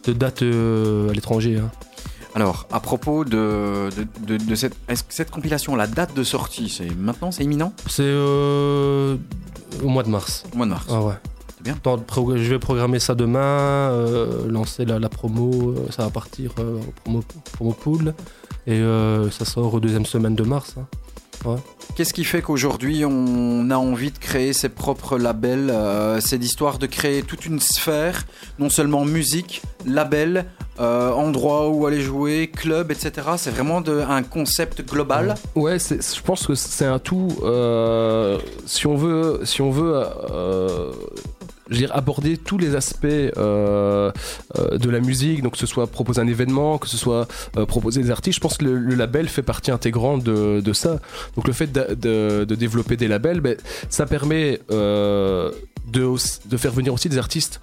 de dates à l'étranger. hein. Alors, à propos de, de, de- de cette, est-ce que cette compilation, la date de sortie, c'est maintenant, c'est imminent? C'est euh, au mois de mars. Au mois de mars. Ah ouais. C'est bien. Je vais programmer ça demain, euh, lancer la, la promo, euh, ça va partir euh, promo, promo pool et euh, ça sort au deuxième semaine de mars. hein. Qu'est-ce qui fait qu'aujourd'hui on a envie de créer ses propres labels euh, C'est l'histoire de créer toute une sphère, non seulement musique, label, euh, endroit où aller jouer, club, etc. C'est vraiment de, un concept global. Ouais, je pense que c'est un tout. euh, si on veut, si on veut, je veux dire, aborder tous les aspects euh, euh, de la musique, donc que ce soit proposer un événement, que ce soit euh, proposer des artistes, je pense que le, label fait partie intégrante de, ça. Donc le fait de, développer des labels, ben, ça permet de, faire venir aussi des artistes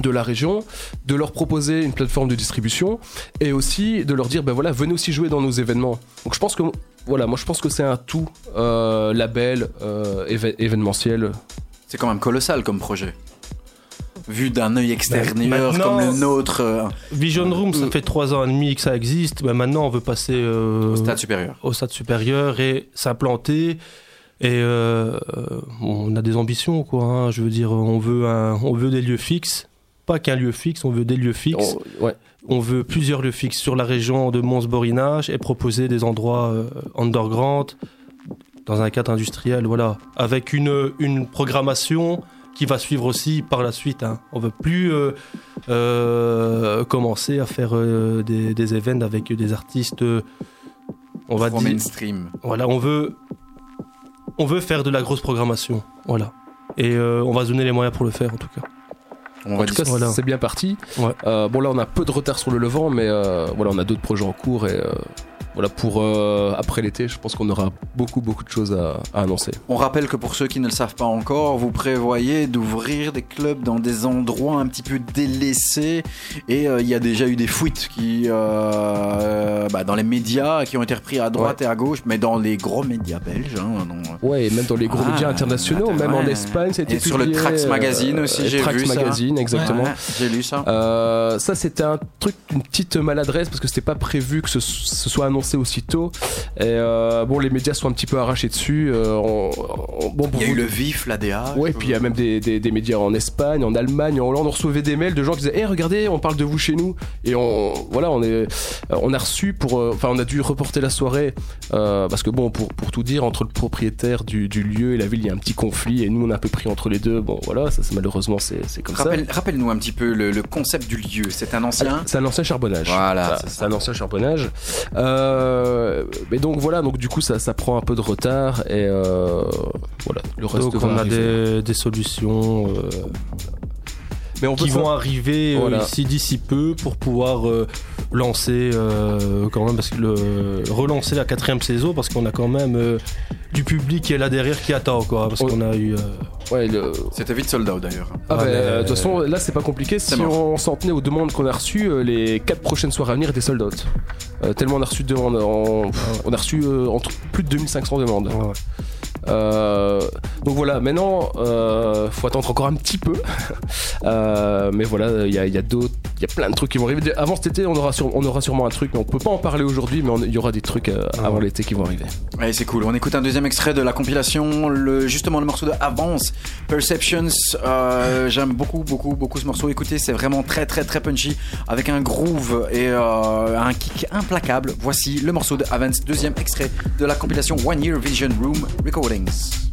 de la région, de leur proposer une plateforme de distribution et aussi de leur dire ben voilà venez aussi jouer dans nos événements. Donc je pense que voilà moi je pense que c'est un tout label événementiel. C'est quand même colossal comme projet. Vu d'un œil extérieur maintenant- comme le nôtre euh, Vision Room, ça Euh. fait trois ans et demi que ça existe. Ben maintenant, on veut passer euh, au stade supérieur. au stade supérieur et s'implanter. Et euh, on a des ambitions, quoi. hein. Je veux dire, on veut, un- on veut des lieux fixes. Pas qu'un lieu fixe, on veut des lieux fixes. On- ouais. On veut plusieurs lieux fixes sur la région de Mons-Borinage et proposer des endroits euh, underground dans un cadre industriel, voilà, avec une, une programmation qui va suivre aussi par la suite. Hein. On veut plus euh, euh, commencer à faire euh, des, des events avec des artistes, on va dire, mainstream. voilà, on veut, on veut faire de la grosse programmation, voilà. Et euh, on va se donner les moyens pour le faire en tout cas. On En tout cas, voilà. c'est bien parti. Ouais. Euh, bon là on a peu de retard sur le levant, mais euh, voilà on a d'autres projets en cours et euh, voilà pour euh, après l'été, je pense qu'on aura beaucoup beaucoup de choses à, à annoncer. On rappelle que pour ceux qui ne le savent pas encore, vous prévoyez d'ouvrir des clubs dans des endroits un petit peu délaissés et euh, il y a déjà eu des fuites qui, euh, bah, dans les médias qui ont été repris à droite et à gauche, mais dans les gros médias belges. hein. Ouais, et même dans les gros Ah, médias internationaux, attends, même en. Espagne, Et sur le Trax euh, Magazine aussi, j'ai Trax vu ça. Magazine, exactement. Ouais, j'ai lu ça. Euh, ça c'était un truc, une petite maladresse parce que c'était pas prévu que ce, ce soit annoncé aussitôt. Et euh, bon, les médias sont un petit peu arrachés dessus. euh, on- on- bon, pour Il y a eu le vif, l'ADA. Ouais, puis il y a même des, des- des médias en Espagne, en Allemagne, en Hollande. On recevait des mails de gens qui disaient, hé, regardez, on parle de vous chez nous. Et on, voilà, on est, euh, on a reçu pour, enfin, on a dû reporter la soirée parce que bon, pour, pour tout dire, entre le propriétaire du, du lieu et la ville, il y a un petit conflit et nous, on a un peu pris entre les deux. Bon, voilà, ça, malheureusement, c'est, comme Rappelle- Rappelle-nous un petit peu le, le concept du lieu. C'est un ça. ancien. C'est un ancien charbonnage. Voilà, Ça, c'est ça. un ancien charbonnage. Euh, Euh, mais donc voilà, donc du coup ça, ça prend un peu de retard et euh, voilà, le reste Donc on a des, des solutions euh, mais on qui faire- vont arriver Voilà. ici d'ici peu pour pouvoir euh, lancer euh, quand même parce que le relancer la quatrième saison parce qu'on a quand même euh, du public qui est là derrière qui attend quoi parce qu'on a eu euh, ouais, le- C'était vite sold out d'ailleurs. Ah Ah, bah, mais- euh, de toute façon, là c'est pas compliqué. Si mort. on s'en tenait aux demandes qu'on a reçues, euh, les 4 prochaines soirées à venir étaient sold out. Euh, tellement on a reçu de demandes, en- on a reçu euh, entre plus de 2500 demandes. ouais. Euh, donc voilà, maintenant, euh, faut attendre encore un petit peu. Euh, mais voilà, il y a, il y a d'autres, il y a plein de trucs qui vont arriver. Avant cet été, on aura, sur- on aura sûrement un truc, mais on peut pas en parler aujourd'hui, mais on- il y aura des trucs euh, avant l'été qui vont arriver. Ouais, c'est cool. On écoute un deuxième extrait de la compilation, le, justement le morceau de Avance, Perceptions. Euh, J'aime beaucoup, beaucoup, beaucoup ce morceau. Écoutez, c'est vraiment très, très, très punchy, avec un groove et euh, un kick implacable. Voici le morceau de Avance, deuxième extrait de la compilation One Year Vision Room Recordings.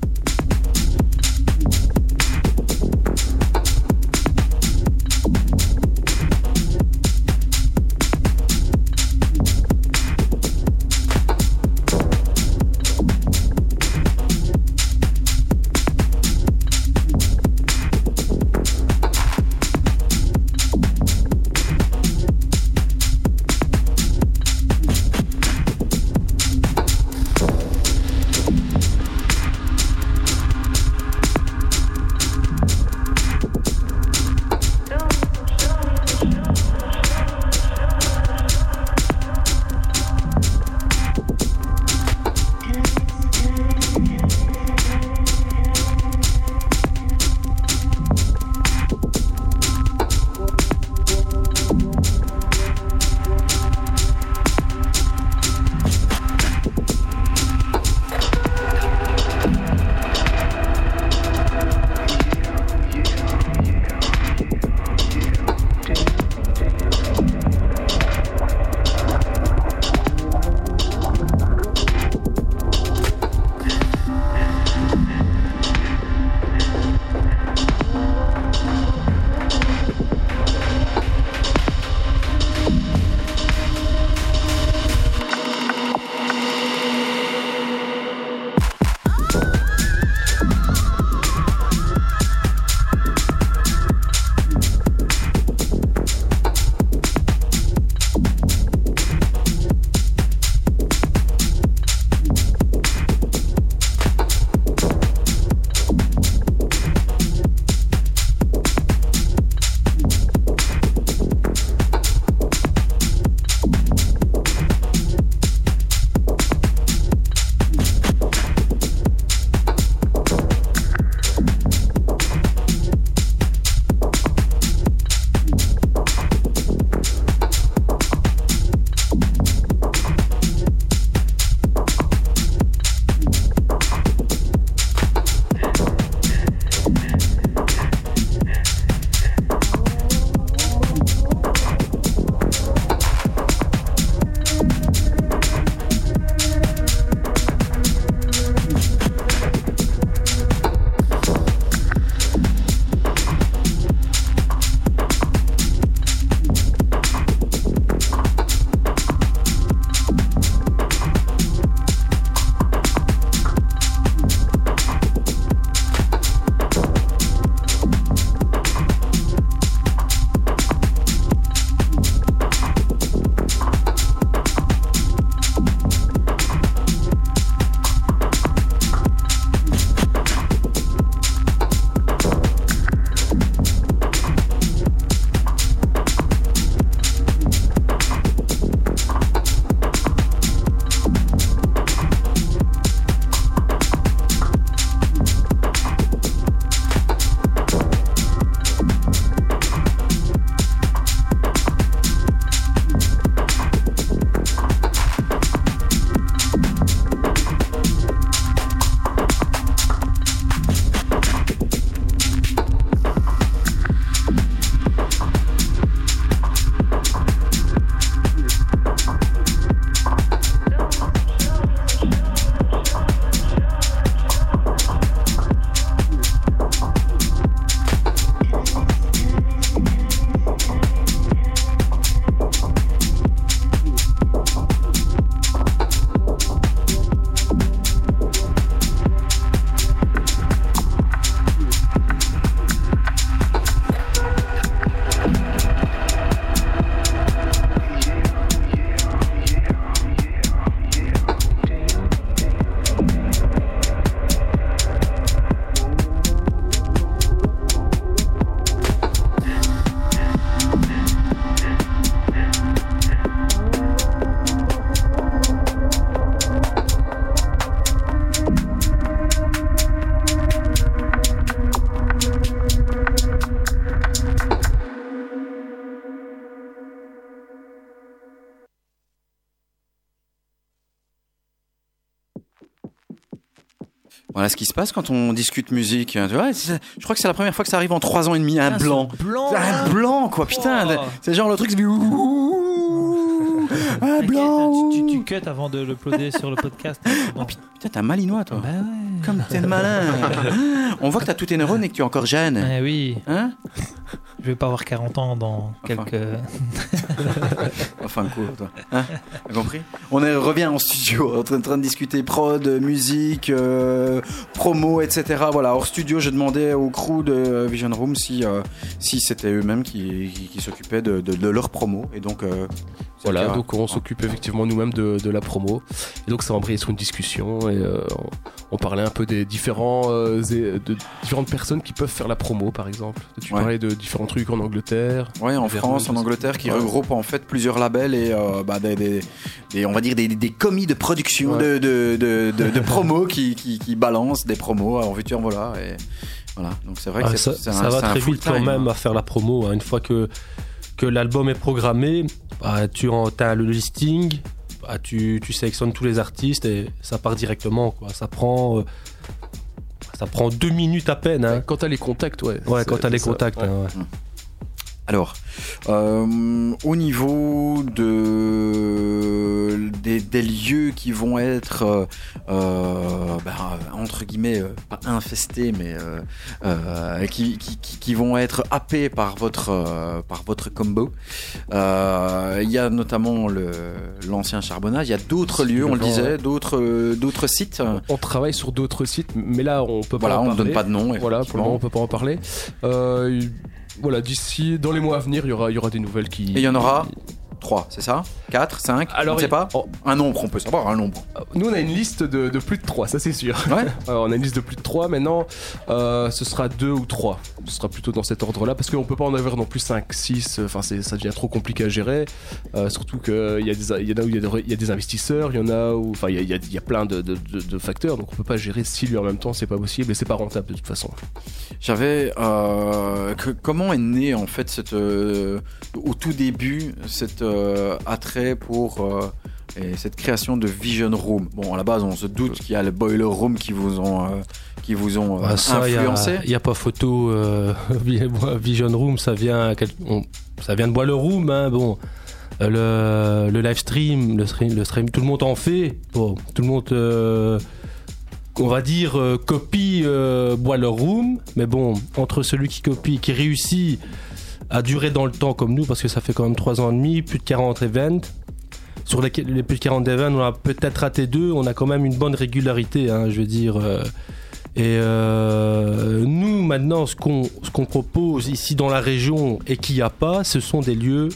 Qui se passe quand on discute musique. Tu vois, je crois que c'est la première fois que ça arrive en trois ans et demi, un Ah, blanc. Un blanc, quoi, putain. Oh. C'est genre le truc, c'est T'inquiète, blanc. Tu, tu, tu cut avant de l'uploader sur le podcast. Bon. Putain, t'es un malinois, toi. Bah ouais. Comme t'es malin. on voit que t'as tous tes neurones et que tu es encore jeune. Eh oui, Hein je vais pas avoir 40 ans dans Enfin. quelques. Enfin, cool, toi. Hein compris On est, revient en studio, en train, en train de discuter prod, musique, euh, promo, etc. Voilà, hors studio, je demandais au crew de Vision Room si, euh, si c'était eux-mêmes qui, qui, qui s'occupaient de, de, de leur promo. Et donc, euh, Voilà, donc on s'occupe effectivement nous-mêmes de, de la promo. Et donc ça a embrayé sur une discussion et euh, on, parlait un peu des différents, euh, zé- de différentes personnes qui peuvent faire la promo par exemple. Tu Ouais. parlais de différents trucs en Angleterre. Ouais, en France, en Angleterre, qui Ouais. regroupe en fait plusieurs labels et euh, bah, des, des- des- on va dire des, des commis de production Ouais. de, de, de, de, de promos qui, qui, qui balancent des promos en vue en voilà. Et voilà, donc c'est vrai que Ah, c'est ça, c'est un, ça va très vite quand même hein. à faire la promo. hein. Une fois que, que l'album est programmé, bah, tu as le listing, bah, tu, tu sélectionnes tous les artistes et ça part directement. Quoi. Ça, prend, euh, ça prend deux minutes à peine. Hein. Quand t'as les contacts, ouais. Ouais, quand tu as les ça, contacts. ouais. hein, ouais. Alors, euh, au niveau de des, des lieux qui vont être euh, euh, ben, euh, entre guillemets euh, pas infestés, mais euh, euh, qui, qui, vont être happés par votre par votre combo. Euh, Il y a notamment le l'ancien charbonnage. Il y a d'autres lieux, on le disait, d'autres d'autres sites. On travaille sur d'autres sites, mais là on peut pas Voilà, en on ne donne pas de nom. Voilà, pour le moment on peut pas en parler. Voilà, d'ici, dans les mois à venir, il y aura, il y aura des nouvelles qui. Et il y en aura 3, c'est ça 4, 5 Alors, On ne sait pas oh, Un nombre, on peut savoir un nombre. nous on a une liste de, de plus de 3, ça c'est sûr. Ouais. Alors, on a une liste de plus de 3, maintenant euh, ce sera 2 ou 3. Ce sera plutôt dans cet ordre-là, parce qu'on peut pas en avoir non plus 5, 6, enfin c'est- ça devient trop compliqué à gérer. Euh, surtout qu'il y, a des- y a où il y, a des- il y a des investisseurs, il y en a où. Enfin, il y a, il y a- il y a plein de, de- de- de facteurs, donc on peut pas gérer 6 lieux en même temps, c'est pas possible et c'est pas rentable de toute façon. J'avais. euh, comment est né en fait cette, euh, au tout début cet euh, attrait pour euh, et cette création de Vision Room Bon, à la base, on se doute qu'il y a le Boiler Room qui vous ont euh, qui vous ont euh, Ah, ça, a- influencé. Il n'y a, pas photo. euh, Vision Room, ça vient, on- ça vient de Bois le Room. Hein, bon, Euh, le, le live stream, le stream, le stream, tout le monde en fait. Bon, tout le monde, euh, on va dire, euh, copie euh, le Room. Mais bon, entre celui qui copie, qui réussit à durer dans le temps comme nous, parce que ça fait quand même 3 ans et demi, plus de 40 events. Sur les, les plus de 40 events, on a peut-être raté deux, on a quand même une bonne régularité, hein, je veux dire. euh, et euh, nous, maintenant, ce qu'on ce qu'on propose ici dans la région et qu'il n'y a pas, ce sont des lieux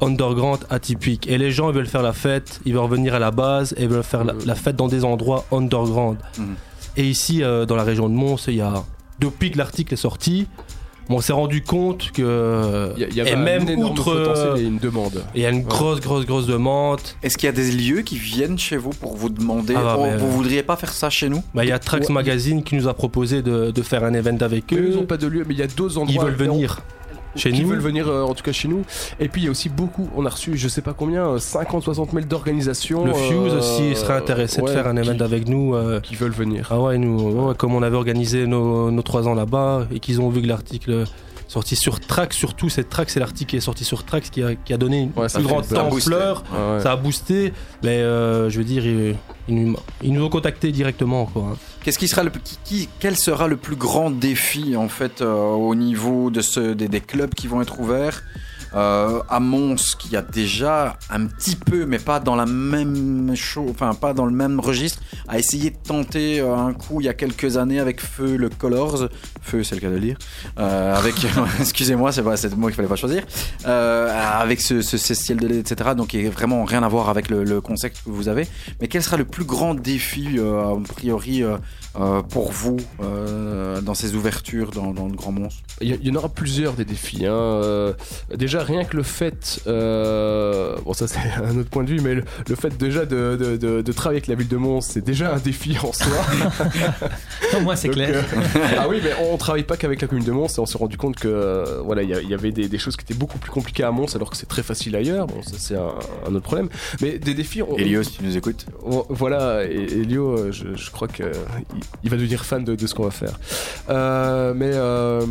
underground atypiques. Et les gens ils veulent faire la fête, ils veulent revenir à la base et ils veulent faire la, la fête dans des endroits underground. Mhm. Et ici, euh, dans la région de Mons, il y a, depuis que l'article est sorti, on s'est rendu compte que. Il y y et même outre. et une demande. il y a une grosse, grosse, grosse demande. Est-ce qu'il y a des lieux qui viennent chez vous pour vous demander Ah bah, oh, mais, Vous euh, voudriez pas faire ça chez nous Bah, il y a Trax. Magazine qui nous a proposé de, de faire un event avec Eux, eux. ils ont pas de lieu, mais il y a deux endroits. Ils veulent venir chez qui nous. veulent venir euh, en tout cas chez nous. Et puis il y a aussi beaucoup, on a reçu je sais pas combien, euh, 50, 60 mails d'organisations. Le Fuse euh, aussi serait intéressé ouais, de faire un event qui, avec nous. euh, qui veulent venir. Ah ouais, nous, ouais, comme on avait organisé nos, nos trois ans là-bas et qu'ils ont vu que l'article sorti sur Trax, surtout cette Trax, c'est l'article qui est sorti sur Trax qui a, qui a donné une Ouais, plus grande ça a boosté. ampleur, Ah ouais. ça a boosté, mais euh, je veux dire, ils, ils nous, ils nous ont contactés directement. Quoi. hein. Qu'est-ce qui sera le qui, qui- quel sera le plus grand défi en fait euh, au niveau de ce des, des clubs qui vont être ouverts? Euh, à Mons qui a déjà un petit peu mais pas dans la même chose enfin pas dans le même registre a essayé de tenter euh, un coup il y a quelques années avec Feu le Colors. Feu c'est le cas de le dire. Euh, avec excusez-moi c'est pas c'est le mot qu'il fallait pas choisir. Euh, avec ce, ce, ciel de lait etc donc qui est vraiment rien à voir avec le, le concept que vous avez. Mais quel sera le plus grand défi euh, a priori euh, pour vous euh, dans ces ouvertures dans, dans le Grand Mons Il y, en aura plusieurs des défis. hein. Euh, déjà rien que le fait, euh, bon ça c'est un autre point de vue, mais le, le fait déjà de, de, de- de travailler avec la ville de Mons, c'est déjà un défi en soi. Au moins, c'est clair. euh, ah oui, mais on travaille pas qu'avec la commune de Mons et on s'est rendu compte que euh, voilà, il y, avait des, des choses qui étaient beaucoup plus compliquées à Mons alors que c'est très facile ailleurs. Bon, ça c'est un, un autre problème. Mais des défis. On, Elios, si tu nous écoutes. on- voilà, Elio, je, je crois que il, va devenir fan de, de ce qu'on va faire. Euh, mais euh,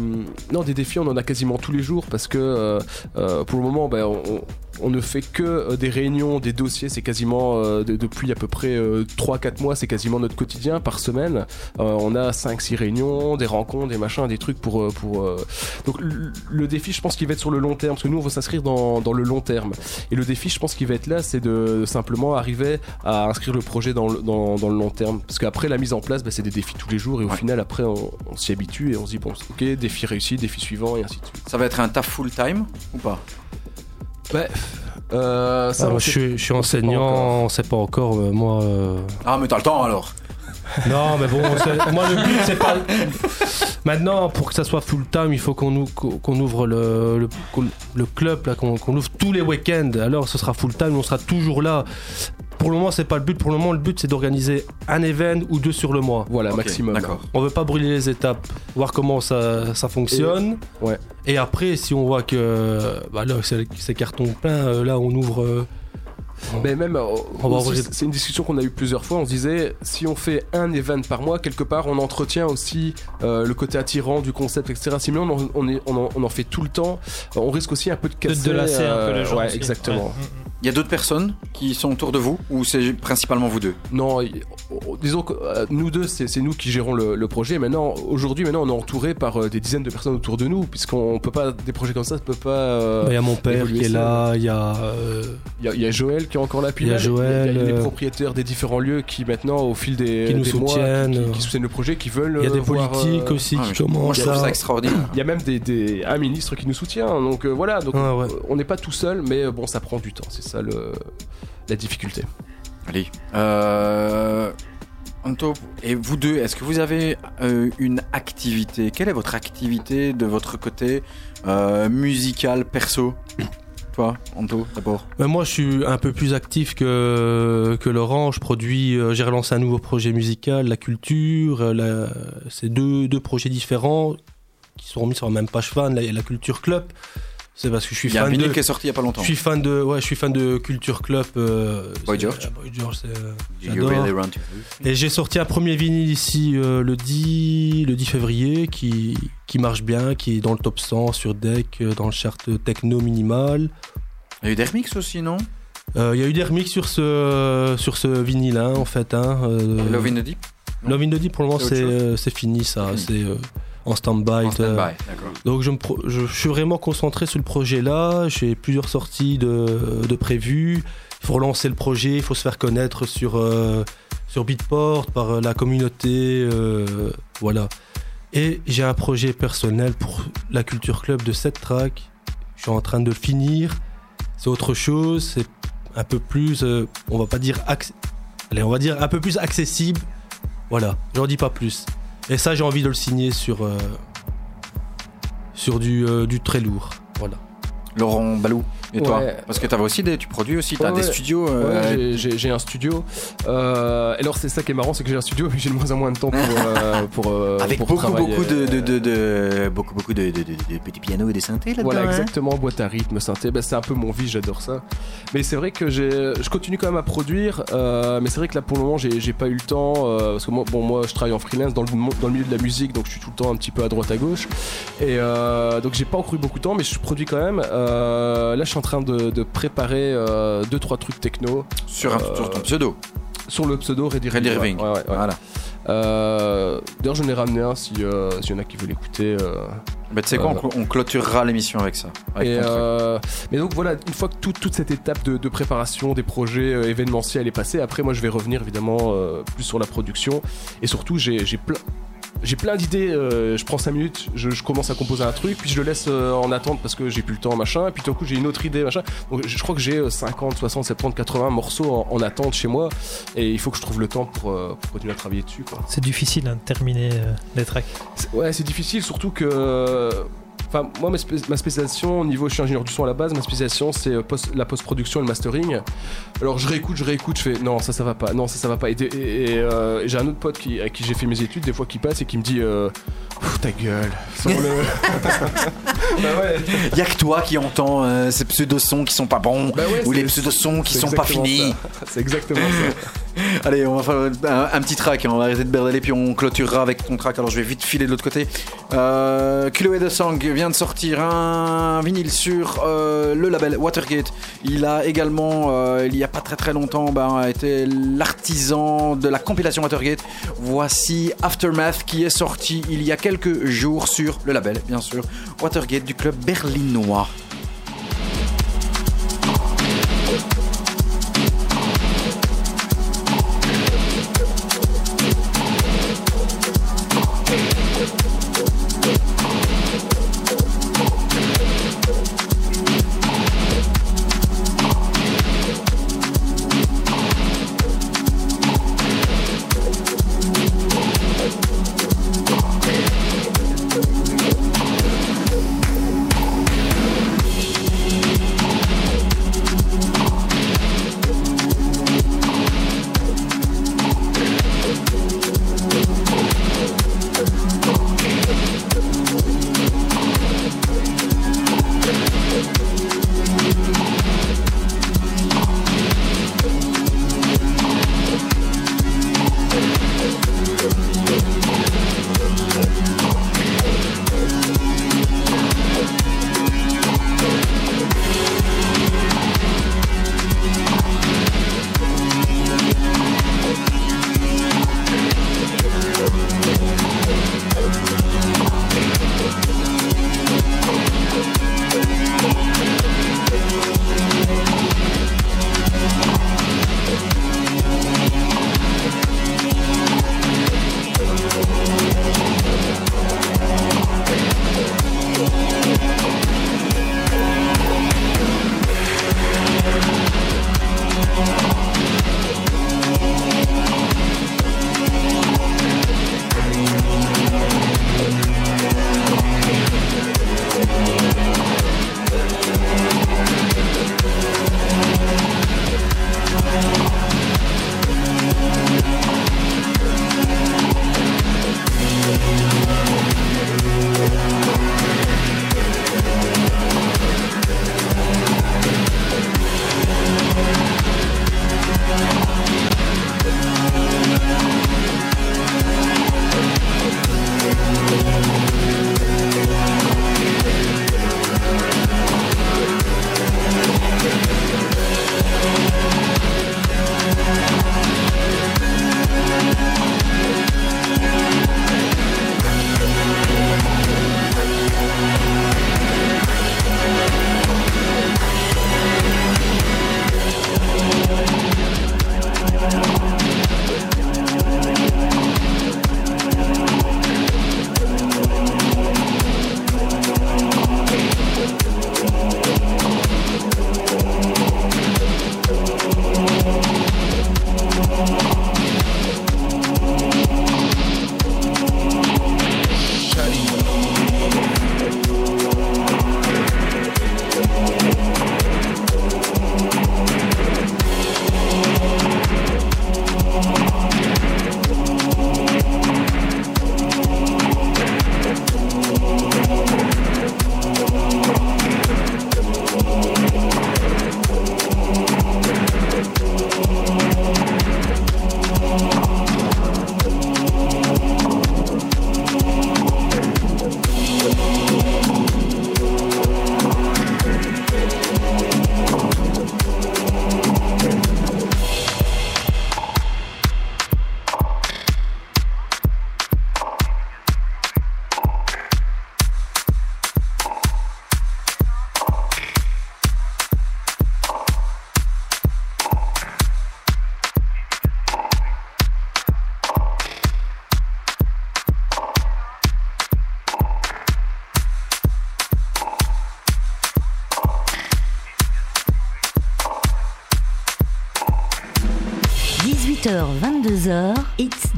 non, des défis, on en a quasiment tous les jours parce que euh, euh, pour le moment, ben, on, on- ne fait que euh, des réunions, des dossiers. C'est quasiment euh, de- depuis à peu près 3-4 mois, c'est quasiment notre quotidien par semaine. Euh, on a 5-6 réunions, des rencontres, des machins, des trucs pour. euh, pour euh, Donc le, défi, je pense qu'il va être sur le long terme parce que nous, on veut s'inscrire dans, dans le long terme. Et le défi, je pense qu'il va être là, c'est de simplement arriver à inscrire le projet dans le, dans, dans le long terme. Parce qu'après, la mise en place, bah, c'est des défis tous les jours. Et au Ouais. final, après, on, on s'y habitue et on se dit, bon, ok, défi réussi, défi suivant, et ainsi de suite. Ça va être un taf full time ou pas? Ouais. Euh, ça, Ah, sait- je, suis, je enseignant, on sait pas encore. euh, moi, euh, Ah, mais t'as le temps alors. non, mais bon, c'est- moi le but c'est pas. Maintenant, pour que ça soit full time, il faut qu'on ou- qu'on- qu'on ouvre le, le, qu'on- le club, là, qu'on qu'on ouvre tous les week-ends. Alors, ce sera full time, on sera toujours là. Pour le moment, c'est pas le but. Pour le moment, le but c'est d'organiser un event ou deux sur le mois. Voilà, maximum. D'accord. On veut pas brûler les étapes, voir comment ça, ça fonctionne. Et- ouais. Et après, si on voit que bah là, c'est carton plein, euh, là, on ouvre. euh, Mais même, euh, c'est une discussion qu'on a eu plusieurs fois. On se disait, si on fait un event par mois, quelque part, on entretient aussi euh, le côté attirant du concept, etc. Si on, en- on, est- on en, on en fait tout le temps, euh, on risque aussi un peu de De casser. de lasser un peu euh, les gens. Ouais, aussi. exactement. Ouais. Il y a d'autres personnes qui sont autour de vous ou c'est principalement vous deux? Disons que euh, nous deux, c'est nous qui gérons le, le projet. Maintenant, aujourd'hui, maintenant, on est entouré par euh, des dizaines de personnes autour de nous, puisqu'on peut pas des projets comme ça, ça peut pas. euh, Il y a mon père qui est là, il y a. euh, Il y, a- il y a Joël qui est encore là, puis Il y a là, Joël, il y a les propriétaires des différents lieux qui maintenant, au fil des, Qui nous des mois, soutiennent, qui, qui soutiennent le projet, qui veulent. il y a des voir, politiques euh, aussi Ah, qui Moi, commencent je trouve ça extraordinaire. Il y a même des, des- un ministre qui nous soutient, donc euh, voilà. Donc Ah ouais. on n'est pas tout seul, mais bon, ça prend du temps. C'est ça le, la difficulté. Allez. Euh... Anto, et vous deux, est-ce que vous avez euh, une activité? Quelle est votre activité de votre côté euh, musical, perso? Toi, Anto, d'abord. Mais moi, je suis un peu plus actif que, que Laurent. Je produis, euh, j'ai relancé un nouveau projet musical, la culture. C'est deux, deux projets différents qui sont mis sur la même page fan. La culture club. C'est parce que je suis Il y a un fan vinyle de. qui est sorti il y a pas longtemps. Je suis fan de, ouais, je suis fan de Culture Club. euh, Boy George. Boy George, euh, j'adore. really Et j'ai sorti un premier vinyle ici euh, le 10 le 10 février qui qui marche bien, qui est dans le top 100 sur Deck, dans le chart techno minimal. Il y a eu des remixes aussi, non? Euh, Il y a eu des remixes sur ce sur ce vinyle hein, en fait. Hein, Love in the Deep? Love in the Deep, pour le moment C'est fini ça, C'est en stand-by. Donc je, me suis vraiment concentré sur le projet là. J'ai plusieurs sorties de, de prévues. Il faut relancer le projet, il faut se faire connaître sur, euh, sur Beatport, par euh, la communauté. euh, voilà. Et j'ai un projet personnel pour la Culture Club de 7 tracks. Je suis en train de le finir. C'est autre chose. C'est un peu plus, euh, on va pas dire, allez, on va dire un peu plus accessible. Voilà. J'en dis pas plus. Et ça, j'ai envie de le signer sur. euh, du, euh, du très lourd. Voilà. Laurent Balou, et toi Ouais. Parce que t'avais aussi des, tu produis aussi, t'as Ouais, des studios. Euh, j'ai- un studio. Euh, alors c'est ça qui est marrant, c'est que j'ai un studio, mais j'ai de moins en moins de temps pour euh, pour euh, avec pour beaucoup, beaucoup de, de, de, de- beaucoup, beaucoup de, petits pianos et des synthés là-dedans. Voilà, hein exactement, boîte à rythme, synthé, bah, c'est un peu mon vie, j'adore ça. Mais c'est vrai que je continue quand même à produire, euh, mais c'est vrai que là pour le moment j'ai, pas eu le temps, parce que moi, bon, moi je travaille en freelance dans le, mo- dans le milieu de la musique, donc je suis tout le temps un petit peu à droite à gauche. Et donc j'ai pas encore eu beaucoup de temps, mais je produis quand même. Là je suis en train de, de préparer euh, deux trois trucs techno sur, un, Euh, sur ton pseudo. sur le pseudo Ready Ready ouais, ouais, ouais. Voilà. Euh, D'ailleurs j'en ai ramené un si euh, s'il y en a qui veulent écouter. euh, Bah, tu sais quoi, on, cl- on clôturera l'émission avec ça. Avec Et mais donc voilà, une fois que tout- toute cette étape de, de préparation des projets événementiels est passée, après moi je vais revenir évidemment plus sur la production et surtout j'ai plein j'ai plein d'idées, euh, je prends 5 minutes, je, je commence à composer un truc, puis je le laisse euh, en attente parce que j'ai plus le temps, machin, et puis tout d'un coup j'ai une autre idée, machin. Donc je, je crois que j'ai euh, 50, 60, 70, 80 morceaux en, en attente chez moi, et il faut que je trouve le temps pour, euh, pour continuer à travailler dessus. C'est difficile hein, de terminer les tracks. Ouais, c'est difficile, surtout que Enfin, moi, ma, spé- ma spécialisation au niveau, je suis ingénieur du son à la base. Ma spécialisation, c'est euh, post- la post-production et le mastering. Alors, je réécoute, je réécoute, je fais non, ça, ça va pas, non, ça, ça va pas. Et, et- et, euh, j'ai un autre pote qui, à qui j'ai fait mes études, des fois, qui passe et qui me dit euh, ta gueule, sans le. bah ouais. Il y a que toi qui entends euh, ces pseudo-sons qui sont pas bons Bah ouais, ou les pseudo-sons qui sont pas finis. C'est exactement ça. Allez, on va faire un, petit track, hein, on va arrêter de berdaler puis on clôturera avec ton track. Alors je vais vite filer de l'autre côté. Euh, de Sang vient de sortir un vinyle sur euh, le label Watergate. Il a également, euh, il y a pas très très longtemps, ben, été l'artisan de la compilation Watergate. Voici Aftermath qui est sorti il y a quelques jours sur le label, bien sûr, Watergate du club berlinois. –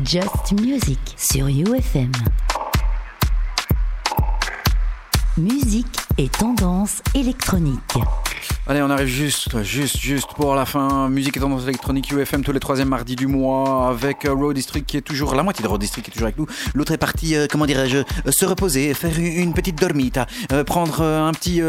Just Music sur UFM. musique et tendance électronique. Juste, juste, juste pour la fin. Musique et tendance électronique UFM tous les troisièmes mardis du mois avec euh, Road District qui est toujours, la moitié de Road District qui est toujours avec nous. L'autre est parti, euh, comment dirais-je, euh, se reposer, faire une, petite dormite, euh, prendre un petit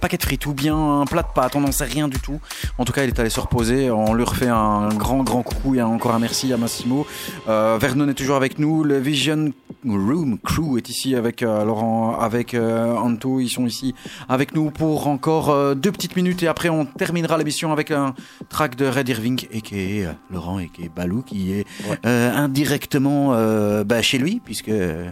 paquet de frites ou bien un plat de pâtes, on n'en sait rien du tout. En tout cas, il est allé se reposer. On lui refait un grand, grand coucou et encore un merci à Massimo. Vernon est toujours avec nous. Le Vision Room Crew est ici avec Laurent, avec Anto. Ils sont ici avec nous pour encore deux petites minutes et après on terminera l'émission avec un track de Red Irving et qui est Laurent et qui est Balou qui est euh, indirectement euh, bah, chez lui puisque euh,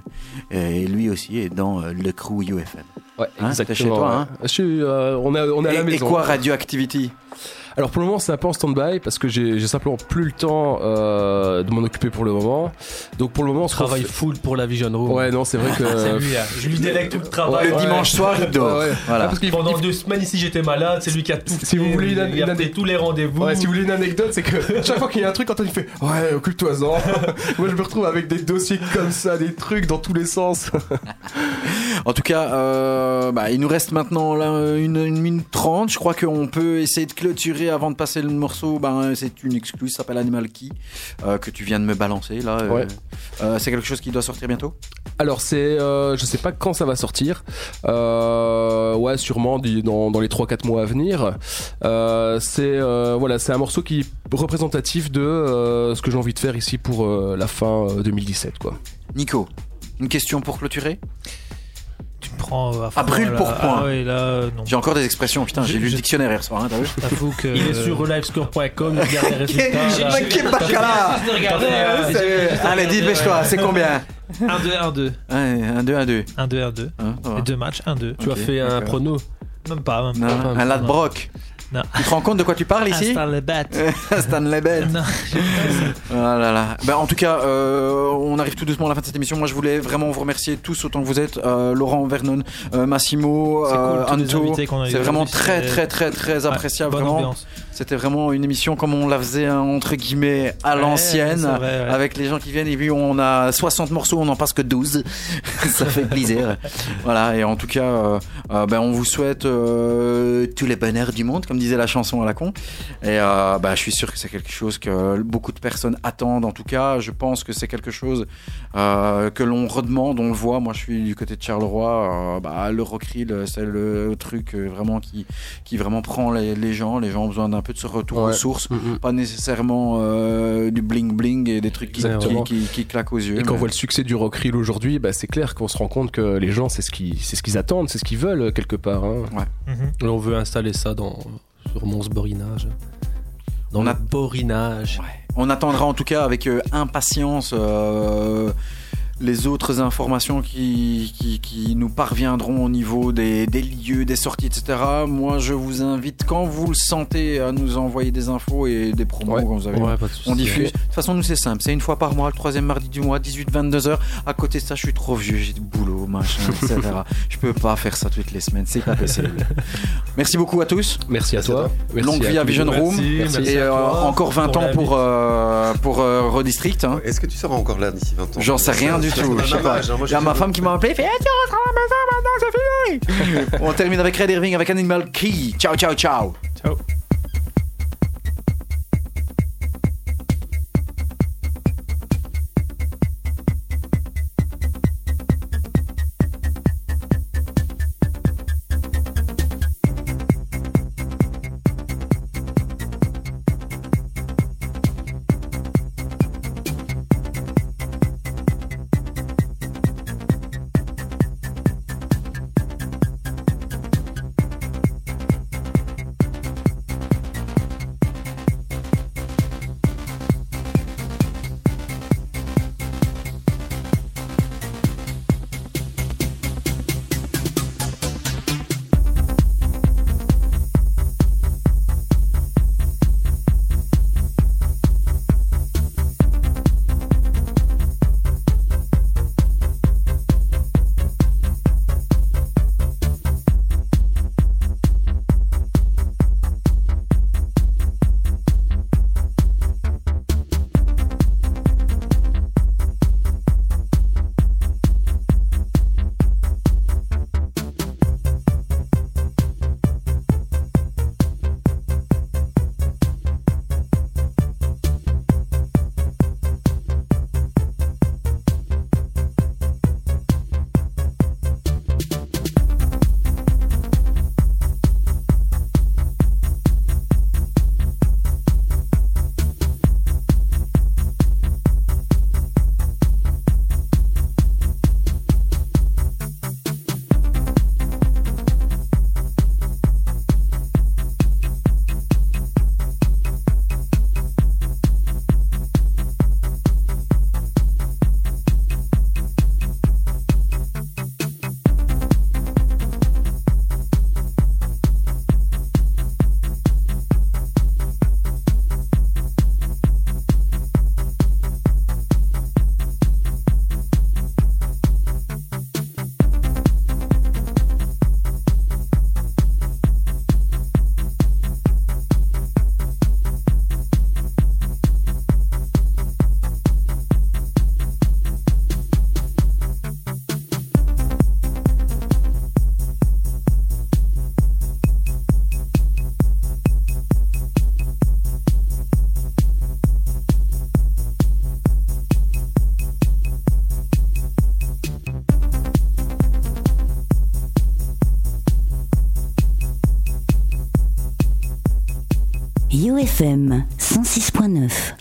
lui aussi est dans le crew UFM. Ouais, Hein, exactement. chez toi, hein Je suis, on, est, on est à la Et, et maison. quoi Radioactivity? Alors pour le moment c'est un peu en stand-by parce que j'ai simplement plus le temps euh, de m'en occuper pour le moment. Donc pour le moment on se Travail refait- full pour la Vision Room. Ouais non c'est vrai que. C'est lui, hein. Je lui délègue tout le travail. Le ouais. dimanche soir il dort. Ouais, ouais. Voilà. Ah, parce qu'il- Pendant deux semaines ici j'étais malade, c'est lui qui a tout Si vous voulez une- il a une- fait tous les rendez-vous. Ouais, si vous voulez une anecdote, c'est que chaque fois qu'il y a un truc, Antoine il fait Ouais, occupe-toi-en. Moi je me retrouve avec des dossiers comme ça, des trucs dans tous les sens. En tout cas, euh, bah, il nous reste maintenant là, une, une minute trente. Je crois qu'on peut essayer de clôturer avant de passer le morceau. Ben, c'est une excluse, ça s'appelle Animal Key, euh, que tu viens de me balancer là. euh, Ouais. euh, c'est quelque chose qui doit sortir bientôt? Alors c'est, je sais pas quand ça va sortir. Ouais, sûrement dans, dans les 3-4 mois à venir. C'est voilà, c'est un morceau qui est représentatif de ce que j'ai envie de faire ici pour la fin euh, 2017 quoi. Nico, une question pour clôturer? Prends euh, à fond, À brûle là. pour point. Ah ouais, là, euh, non. J'ai encore des expressions, putain, j'ai lu le dictionnaire hier soir, hein, t'as vu T'avoues que. Il est sur relivescore.com, il regarde les résultats. J'ai là. manqué Bacala Allez, dis toi c'est combien 1-2, 1-2. 1, 2, 1, 2. 1-2, 1-2. Les deux matchs, 1-2. Tu as fait un prono. Même pas, même pas. un Ladbrock. Non. Tu te rends compte de quoi tu parles ici Instant le bat. Stanley Bell. Non. Ah là là. Ben, en tout cas, euh, on arrive tout doucement à la fin de cette émission. Moi, je voulais vraiment vous remercier tous autant que vous êtes. Euh, Laurent, Vernon, euh, Massimo, cool, euh, Anto. C'est vraiment très, très, très, très appréciable. Bonne vraiment. ambiance. C'était vraiment une émission comme on la faisait, hein, entre guillemets, à Ouais, l'ancienne. c'est vrai, ouais. Avec les gens qui viennent et puis on a 60 morceaux, on n'en passe que 12. Ça fait plaisir. voilà. Et en tout cas, euh, euh, ben, on vous souhaite euh, tous les bonheurs du monde, comme disait la chanson à la con. Et bah, je suis sûr que c'est quelque chose que beaucoup de personnes attendent. En tout cas, je pense que c'est quelque chose que l'on redemande, on le voit. Moi, je suis du côté de Charleroi. Bah, le Rockrill, c'est le truc vraiment qui, qui vraiment prend les, les gens. Les gens ont besoin d'un peu de ce retour aux sources. Mhm. Pas nécessairement euh, du bling bling et des trucs qui, qui, Exactement. qui, qui claquent aux yeux. Et quand on voit le succès du rock reel aujourd'hui, bah, c'est clair qu'on se rend compte que les gens c'est ce qu'ils c'est ce qu'ils attendent, c'est ce qu'ils veulent quelque part. hein. Mhm. Et on veut installer ça dans, sur Mons Borinage. Dans On le a- Borinage. On attendra en tout cas avec euh, impatience euh, les autres informations qui, qui, qui nous parviendront au niveau des, des lieux, des sorties, etc. Moi, je vous invite, quand vous le sentez, à nous envoyer des infos et des promos Ouais. quand vous avez. Ouais, pas de souci. On diffuse. De toute façon, nous, c'est simple. C'est une fois par mois, le troisième mardi du mois, 18-22 heures. À côté de ça, je suis trop vieux, j'ai du boulot, machin, etc. je peux pas faire ça toutes les semaines. C'est pas possible. Merci beaucoup à tous. Merci à toi. Merci Longue vie à tous les Vision deux. Room. Merci, merci Et à euh, toi encore 20 pour ans pour, euh, pour euh, Redistrict. hein. Est-ce que tu seras encore là d'ici 20 ans? J'en sais rien du tout. Je sais pas. Il y a ma femme qui m'a appelé. Elle fait Eh, tu rentres à la maison maintenant, c'est fini. On termine avec Red Irving avec Animal Key. Ciao, ciao, ciao. Ciao. UFM 106.9